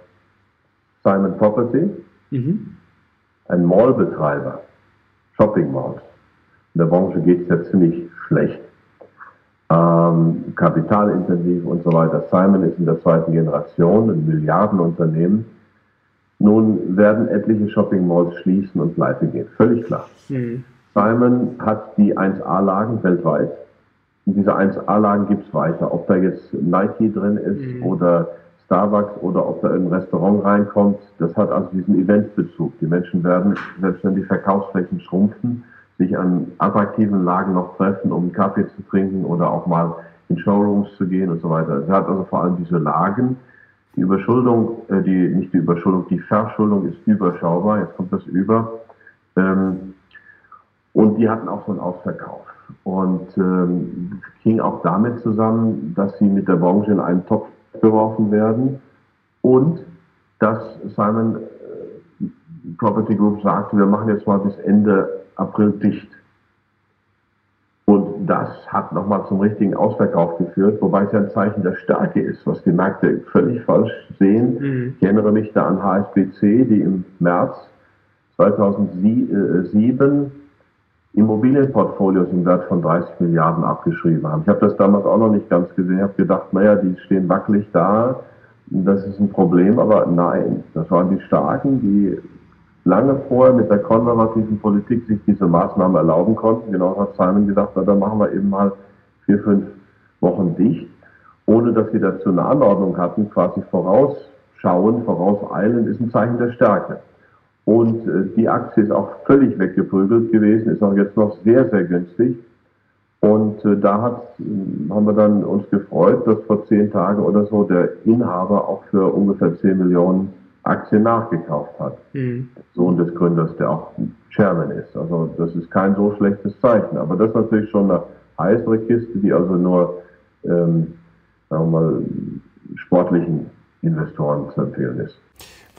Simon Property, mhm. ein Mallbetreiber, Shopping Malls. In der Branche geht es ja ziemlich schlecht. Ähm, kapitalintensiv und so weiter. Simon ist in der zweiten Generation ein Milliardenunternehmen. Nun werden etliche Shopping Malls schließen und pleite gehen. Völlig klar. Mhm. Simon hat die 1A-Lagen weltweit diese 1A-Lagen gibt es weiter. Ob da jetzt Nike drin ist mhm. oder Starbucks oder ob da ein Restaurant reinkommt, das hat also diesen Eventbezug. Die Menschen werden, selbst wenn die Verkaufsflächen schrumpfen, sich an attraktiven Lagen noch treffen, um einen Kaffee zu trinken oder auch mal in Showrooms zu gehen und so weiter. Es hat also vor allem diese Lagen. Die Überschuldung, äh, die, nicht die Überschuldung, die Verschuldung ist überschaubar. Jetzt kommt das über. Ähm, und die hatten auch so einen Ausverkauf. Und ähm, hing auch damit zusammen, dass sie mit der Branche in einen Topf geworfen werden und dass Simon äh, Property Group sagte, wir machen jetzt mal bis Ende April dicht. Und das hat nochmal zum richtigen Ausverkauf geführt, wobei es ja ein Zeichen der Stärke ist, was die Märkte völlig falsch sehen. Mhm. Ich erinnere mich da an HSBC, die im März 2007 Immobilienportfolios im Wert von 30 Milliarden abgeschrieben haben. Ich habe das damals auch noch nicht ganz gesehen. Ich habe gedacht, naja, die stehen wackelig da, das ist ein Problem, aber nein, das waren die Starken, die lange vorher mit der konservativen Politik sich diese Maßnahmen erlauben konnten. Genau hat Simon gesagt, na, dann machen wir eben mal vier, fünf Wochen dicht, ohne dass sie dazu eine Anordnung hatten, quasi vorausschauen, vorauseilen, ist ein Zeichen der Stärke. Und äh, die Aktie ist auch völlig weggeprügelt gewesen, ist auch jetzt noch sehr, sehr günstig. Und äh, da hat, äh, haben wir dann uns gefreut, dass vor zehn Tagen oder so der Inhaber auch für ungefähr 10 Millionen Aktien nachgekauft hat. Mhm. Sohn des Gründers, der auch Chairman ist. Also das ist kein so schlechtes Zeichen. Aber das ist natürlich schon eine heißere Kiste, die also nur, ähm, sagen wir mal, sportlichen Investoren zu empfehlen ist.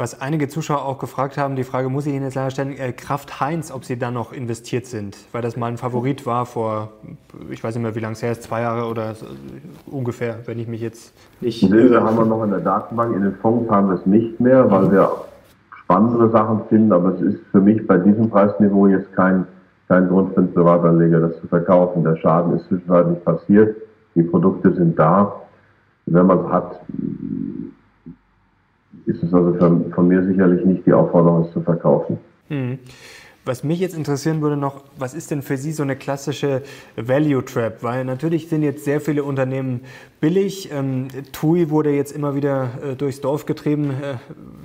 Was einige Zuschauer auch gefragt haben, die Frage muss ich Ihnen jetzt leider stellen, äh, Kraft Heinz, ob Sie da noch investiert sind, weil das mal ein Favorit war vor, ich weiß nicht mehr, wie lange es her ist, zwei Jahre oder so, ungefähr, wenn ich mich jetzt nicht... Diese haben wir noch in der Datenbank, in den Fonds haben wir es nicht mehr, weil wir spannendere Sachen finden, aber es ist für mich bei diesem Preisniveau jetzt kein, kein Grund für einen Privatanleger, das zu verkaufen. Der Schaden ist zwischenzeitlich passiert, die Produkte sind da. Wenn man es hat, ist es also von, von mir sicherlich nicht die Aufforderung, es zu verkaufen. Mhm. Was mich jetzt interessieren würde noch, was ist denn für Sie so eine klassische Value Trap? Weil natürlich sind jetzt sehr viele Unternehmen billig. Ähm, TUI wurde jetzt immer wieder äh, durchs Dorf getrieben, äh,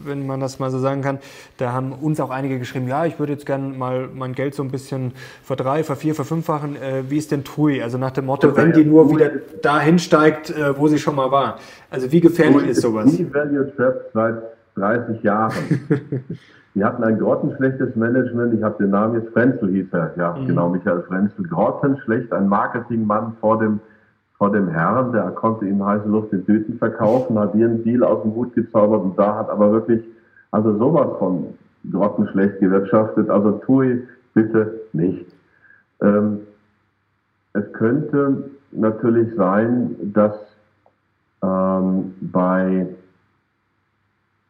wenn man das mal so sagen kann. Da haben uns auch einige geschrieben, ja, ich würde jetzt gerne mal mein Geld so ein bisschen verdrei, vervier, verfünffachen. Äh, wie ist denn TUI? Also nach dem Motto, wenn die nur wieder dahin steigt, äh, wo sie schon mal war. Also wie gefährlich ist sowas? Die Value Trap seit 30 Jahren. *laughs* Die hatten ein grottenschlechtes Management. Ich habe den Namen jetzt, Frenzel hieß er. Ja, mhm. genau, Michael Frenzel. Grottenschlecht, ein Marketingmann vor dem, vor dem Herrn. Der konnte ihm heiße Luft in Tüten verkaufen, hat ihren Deal aus dem Hut gezaubert und da hat aber wirklich, also sowas von grottenschlecht gewirtschaftet. Also tue bitte nicht. Ähm, es könnte natürlich sein, dass ähm, bei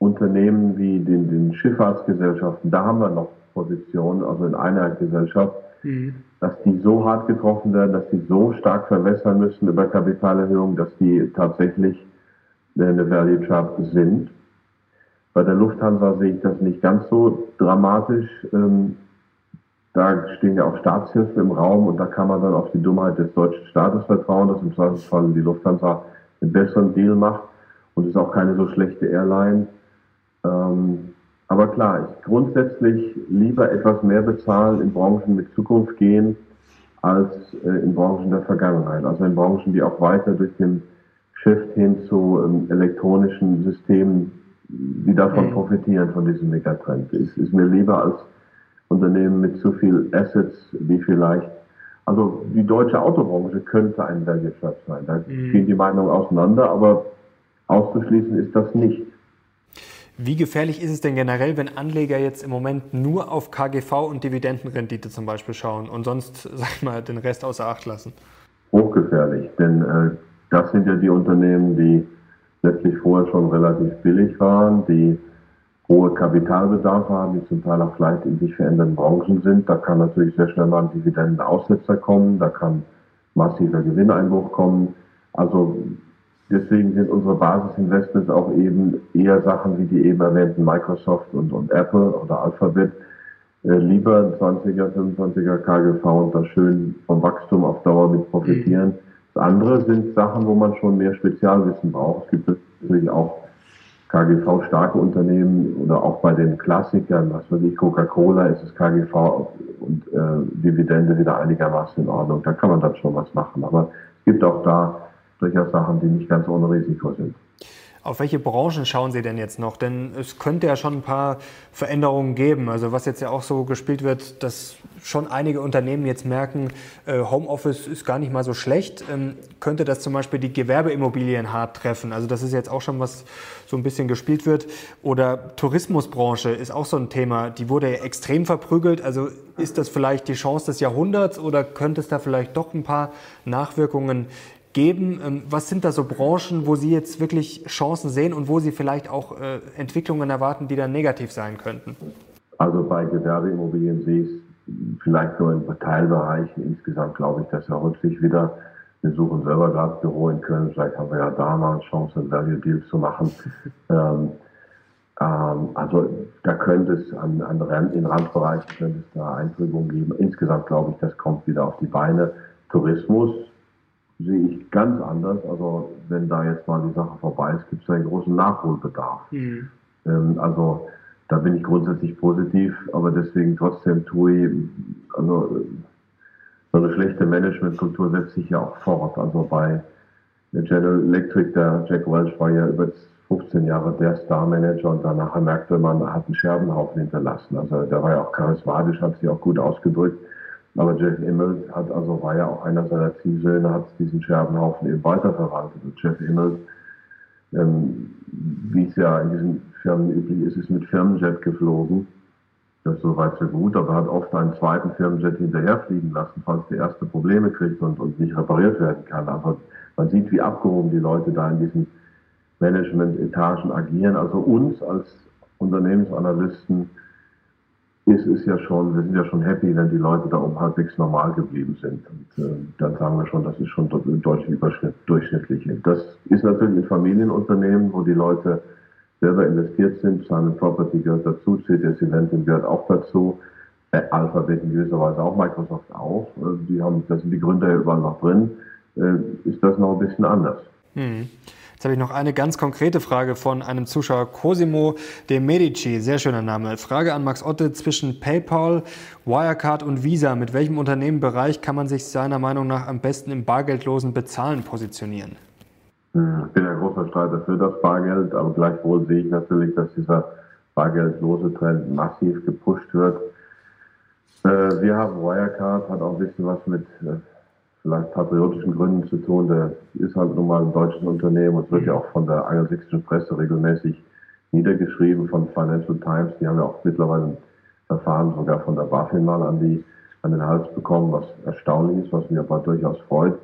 Unternehmen wie den, den Schifffahrtsgesellschaften, da haben wir noch Positionen, also in einer Gesellschaft, mhm. dass die so hart getroffen werden, dass die so stark verwässern müssen über Kapitalerhöhung, dass die tatsächlich eine Value Trap sind. Bei der Lufthansa sehe ich das nicht ganz so dramatisch. Ähm, da stehen ja auch Staatshilfen im Raum und da kann man dann auf die Dummheit des deutschen Staates vertrauen, dass im Zweifelsfall die Lufthansa einen besseren Deal macht und ist auch keine so schlechte Airline. Ähm, aber klar, ich grundsätzlich lieber etwas mehr bezahlen in Branchen mit Zukunft gehen, als äh, in Branchen der Vergangenheit. Also in Branchen, die auch weiter durch den Shift hin zu ähm, elektronischen Systemen, die davon mhm. profitieren, von diesem Megatrend. Ist, ist mir lieber als Unternehmen mit zu viel Assets, die vielleicht also die deutsche Autobranche könnte ein Value Trap sein. Da mhm. gehen die Meinungen auseinander, aber auszuschließen ist das nicht. Wie gefährlich ist es denn generell, wenn Anleger jetzt im Moment nur auf KGV und Dividendenrendite zum Beispiel schauen und sonst, *laughs* sag mal, den Rest außer Acht lassen? Hochgefährlich, denn äh, das sind ja die Unternehmen, die letztlich vorher schon relativ billig waren, die hohe Kapitalbedarfe haben, die zum Teil auch vielleicht in sich verändernden Branchen sind. Da kann natürlich sehr schnell mal ein Dividendenaussetzer kommen, da kann massiver Gewinneinbruch kommen. Also Deswegen sind unsere Basisinvestments auch eben eher Sachen wie die eben erwähnten Microsoft und, und Apple oder Alphabet. Äh, lieber 20er, 25er KGV und da schön vom Wachstum auf Dauer mit profitieren. Das andere sind Sachen, wo man schon mehr Spezialwissen braucht. Es gibt natürlich auch KGV-starke Unternehmen oder auch bei den Klassikern, was weiß ich, Coca-Cola ist es KGV und äh, Dividende wieder einigermaßen in Ordnung. Da kann man dann schon was machen. Aber es gibt auch da durchaus Sachen, die nicht ganz ohne Risiko sind. Auf welche Branchen schauen Sie denn jetzt noch? Denn es könnte ja schon ein paar Veränderungen geben. Also was jetzt ja auch so gespielt wird, dass schon einige Unternehmen jetzt merken, äh, Homeoffice ist gar nicht mal so schlecht. Ähm, könnte das zum Beispiel die Gewerbeimmobilien hart treffen? Also das ist jetzt auch schon was so ein bisschen gespielt wird. Oder Tourismusbranche ist auch so ein Thema. Die wurde ja extrem verprügelt. Also ist das vielleicht die Chance des Jahrhunderts oder könnte es da vielleicht doch ein paar Nachwirkungen geben. Ähm, was sind da so Branchen, wo Sie jetzt wirklich Chancen sehen und wo Sie vielleicht auch äh, Entwicklungen erwarten, die dann negativ sein könnten? Also bei Gewerbeimmobilien sehe ich es vielleicht nur in Teilbereichen. Insgesamt glaube ich, das erholt sich wieder. Wir suchen selber gerade Büro in Köln. Vielleicht haben wir ja da mal eine Chance, ein Value Deal zu machen. *laughs* ähm, ähm, also da könnte es an, an Rand, in Randbereichen könnte es da Eintrübungen geben. Insgesamt glaube ich, das kommt wieder auf die Beine. Tourismus sehe ich ganz anders. Also wenn da jetzt mal die Sache vorbei ist, gibt es einen großen Nachholbedarf. Mhm. Ähm, also da bin ich grundsätzlich positiv, aber deswegen trotzdem tue ich, also so eine schlechte Managementkultur setzt sich ja auch fort. Also bei General Electric, der Jack Welch war ja über 15 Jahre der Star-Manager und danach merkte man, er hat einen Scherbenhaufen hinterlassen. Also der war ja auch charismatisch, hat sich auch gut ausgedrückt. Aber Jeff Immelt hat also, war ja auch einer seiner Ziehsöhne, hat diesen Scherbenhaufen eben weiterverwaltet. Und Jeff Immelt, ähm, wie es ja in diesen Firmen üblich ist, ist mit Firmenjet geflogen. Das ist soweit so gut, aber hat oft einen zweiten Firmenjet hinterherfliegen lassen, falls der erste Probleme kriegt und, und nicht repariert werden kann. Aber man sieht, wie abgehoben die Leute da in diesen Management-Etagen agieren. Also uns als Unternehmensanalysten ist es ja schon, wir sind ja schon happy, wenn die Leute da um halbwegs normal geblieben sind. Und äh, dann sagen wir schon, das ist schon deutlich Überschnitt, durchschnittlich. Das ist natürlich in Familienunternehmen, wo die Leute selber investiert sind. Simon Property gehört dazu, CTS Eventim gehört auch dazu. Äh, Alphabet in gewisser Weise auch, Microsoft auch. Äh, die haben, da sind die Gründer ja überall noch drin. Äh, ist das noch ein bisschen anders. Hm. Habe ich noch eine ganz konkrete Frage von einem Zuschauer Cosimo de Medici, sehr schöner Name. Frage an Max Otte zwischen PayPal, Wirecard und Visa. Mit welchem Unternehmenbereich kann man sich seiner Meinung nach am besten im bargeldlosen Bezahlen positionieren? Ich bin ein großer Streiter für das Bargeld, aber gleichwohl sehe ich natürlich, dass dieser bargeldlose Trend massiv gepusht wird. Äh, wir haben Wirecard, hat auch ein bisschen was mit äh, vielleicht patriotischen Gründen zu tun. Der ist halt nun mal ein deutsches Unternehmen und wird ja auch von der angelsächsischen Presse regelmäßig niedergeschrieben von Financial Times. Die haben ja auch mittlerweile ein Verfahren sogar von der BaFin mal an, die, an den Hals bekommen, was erstaunlich ist, was mich aber durchaus freut.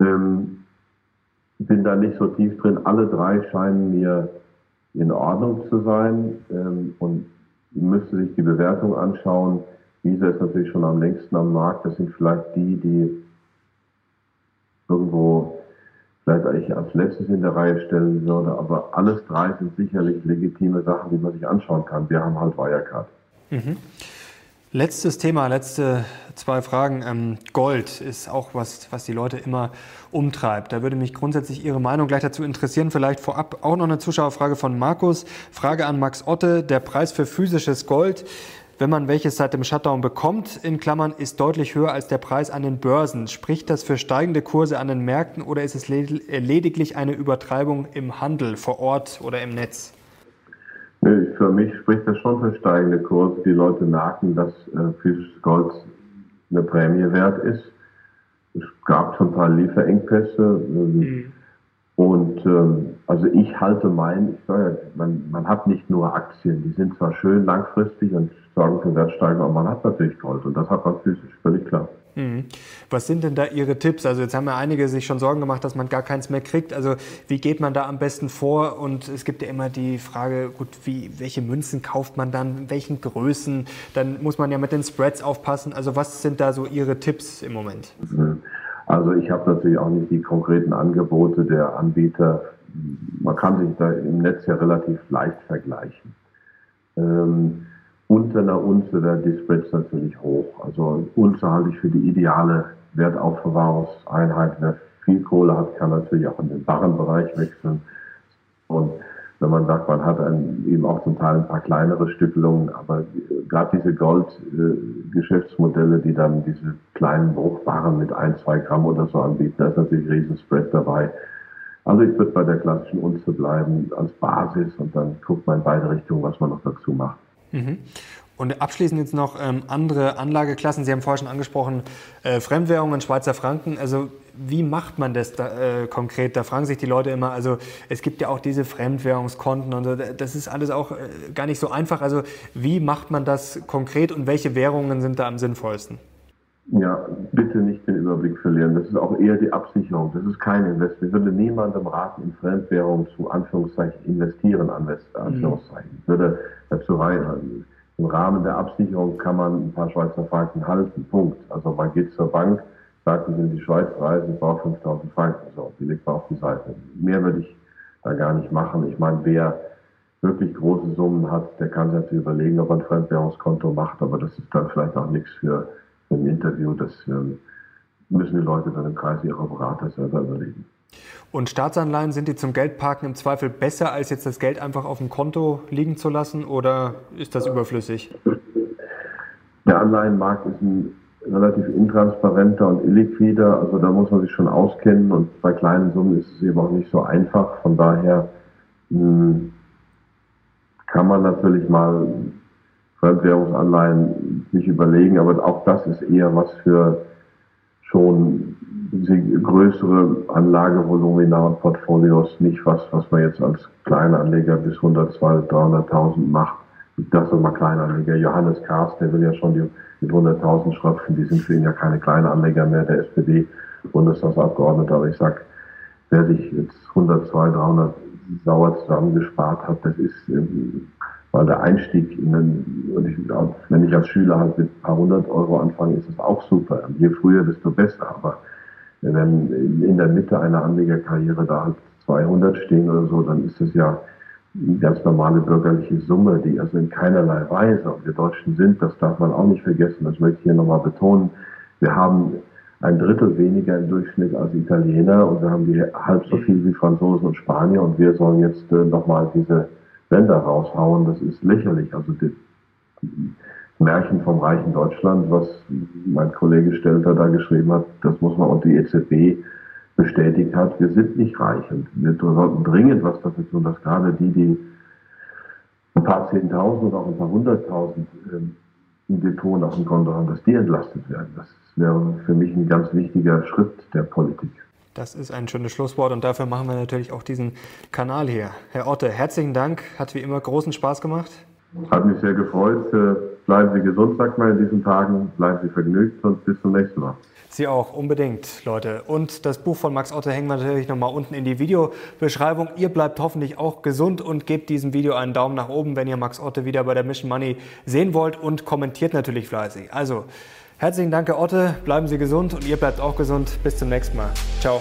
Ähm, bin da nicht so tief drin. Alle drei scheinen mir in Ordnung zu sein ähm, und müsste sich die Bewertung anschauen. Visa ist natürlich schon am längsten am Markt. Das sind vielleicht die, die irgendwo vielleicht eigentlich als letztes in der Reihe stellen würde. Aber alles drei sind sicherlich legitime Sachen, die man sich anschauen kann. Wir haben halt Wirecard. Mhm. Letztes Thema, letzte zwei Fragen. Ähm, Gold ist auch was, was die Leute immer umtreibt. Da würde mich grundsätzlich Ihre Meinung gleich dazu interessieren. Vielleicht vorab auch noch eine Zuschauerfrage von Markus. Frage an Max Otte. Der Preis für physisches Gold, wenn man welches seit dem Shutdown bekommt, in Klammern, ist deutlich höher als der Preis an den Börsen. Spricht das für steigende Kurse an den Märkten oder ist es lediglich eine Übertreibung im Handel vor Ort oder im Netz? Für mich spricht das schon für steigende Kurse. Die Leute merken, dass äh, physisches Gold eine Prämie wert ist. Es gab zum Teil Lieferengpässe. Ähm, mhm. Und ähm, also ich halte mein, ich sage, man, man hat nicht nur Aktien, die sind zwar schön langfristig und sorgen für Wertsteigerung, aber man hat natürlich Gold und das hat man physisch, völlig klar. Mhm. Was sind denn da Ihre Tipps? Also jetzt haben ja einige sich schon Sorgen gemacht, dass man gar keins mehr kriegt. Also wie geht man da am besten vor? Und es gibt ja immer die Frage, gut, wie, welche Münzen kauft man dann, in welchen Größen? Dann muss man ja mit den Spreads aufpassen. Also was sind da so Ihre Tipps im Moment? Mhm. Also ich habe natürlich auch nicht die konkreten Angebote der Anbieter. Man kann sich da im Netz ja relativ leicht vergleichen. Ähm, unter einer Unze wäre Spreads natürlich hoch. Also Unze halte ich für die ideale Wertaufbewahrungseinheit. Wer viel Kohle hat, kann natürlich auch in den Barrenbereich wechseln. Und wenn man sagt, man hat ein, eben auch zum Teil ein paar kleinere Stückelungen, aber gerade diese Gold-Geschäftsmodelle, die dann diese kleinen Bruchbarren mit ein, zwei Gramm oder so anbieten, da ist natürlich ein Riesenspread dabei. Also ich würde bei der klassischen Unze bleiben als Basis und dann guckt man in beide Richtungen, was man noch dazu macht. Und abschließend jetzt noch ähm, andere Anlageklassen. Sie haben vorher schon angesprochen, äh, Fremdwährungen, Schweizer Franken. Also wie macht man das da, äh, konkret? Da fragen sich die Leute immer. Also es gibt ja auch diese Fremdwährungskonten und so. Das ist alles auch äh, gar nicht so einfach. Also wie macht man das konkret und welche Währungen sind da am sinnvollsten? Ja, bitte nicht den Überblick verlieren. Das ist auch eher die Absicherung. Das ist kein Invest. Ich würde niemandem raten, in Fremdwährung zu Anführungszeichen investieren, Anführungszeichen. Ich würde dazu rein, im Rahmen der Absicherung kann man ein paar Schweizer Franken halten. Punkt. Also man geht zur Bank, sagt, ich will die Schweiz reisen, ich brauche 5000 Franken. So, die legt man auf die Seite. Mehr würde ich da gar nicht machen. Ich meine, wer wirklich große Summen hat, der kann sich natürlich überlegen, ob er ein Fremdwährungskonto macht, aber das ist dann vielleicht auch nichts für ein Interview. Das ähm, müssen die Leute dann im Kreis ihrer Berater selber überlegen. Und Staatsanleihen, sind die zum Geldparken im Zweifel besser, als jetzt das Geld einfach auf dem Konto liegen zu lassen oder ist das überflüssig? Der Anleihenmarkt ist ein relativ intransparenter und illiquider, also da muss man sich schon auskennen und bei kleinen Summen ist es eben auch nicht so einfach. Von daher mh, hm, kann man natürlich mal Fremdwährungsanleihen sich überlegen, aber auch das ist eher was für schon größere Anlagevolumina und Portfolios, nicht was, was man jetzt als Kleinanleger bis 100, 200, 300.000 macht. Das sind mal Kleinanleger. Johannes Kahrs, der will ja schon die, mit 100.000 schröpfen, die sind für ihn ja keine Kleinanleger mehr, der SPD-Bundestagsabgeordnete. Aber ich sag, wer sich jetzt 100, 200, 300 sauer zusammengespart hat, das ist ähm, weil der Einstieg in den, und ich, wenn ich als Schüler halt mit ein paar hundert Euro anfange, ist das auch super. Je früher, desto besser. Aber wenn in der Mitte einer Anlegerkarriere da halt 200 stehen oder so, dann ist das ja eine ganz normale bürgerliche Summe, die also in keinerlei Weise, und wir Deutschen sind, das darf man auch nicht vergessen, das möchte ich hier nochmal betonen, wir haben ein Drittel weniger im Durchschnitt als Italiener und wir haben die halb so viel wie Franzosen und Spanier und wir sollen jetzt äh, nochmal diese Länder raushauen, das ist lächerlich. Also die, Märchen vom reichen Deutschland, was mein Kollege Stelter da geschrieben hat, das muss man und die EZB bestätigt hat, wir sind nicht reich und wir sollten dringend was dafür tun, dass gerade die, die ein paar Zehntausend oder auch ein paar Hunderttausend ähm, im Depot nach dem Konto haben, dass die entlastet werden. Das wäre für mich ein ganz wichtiger Schritt der Politik. Das ist ein schönes Schlusswort und dafür machen wir natürlich auch diesen Kanal hier. Herr Otte, herzlichen Dank. Hat wie immer großen Spaß gemacht. Hat mich sehr gefreut. Bleiben Sie gesund, sagt man in diesen Tagen. Bleiben Sie vergnügt und bis zum nächsten Mal. Sie auch, unbedingt, Leute. Und das Buch von Max Otte hängen wir natürlich nochmal unten in die Videobeschreibung. Ihr bleibt hoffentlich auch gesund und gebt diesem Video einen Daumen nach oben, wenn ihr Max Otte wieder bei der Mission Money sehen wollt und kommentiert natürlich fleißig. Also, herzlichen Dank, Otte. Bleiben Sie gesund und ihr bleibt auch gesund. Bis zum nächsten Mal. Ciao.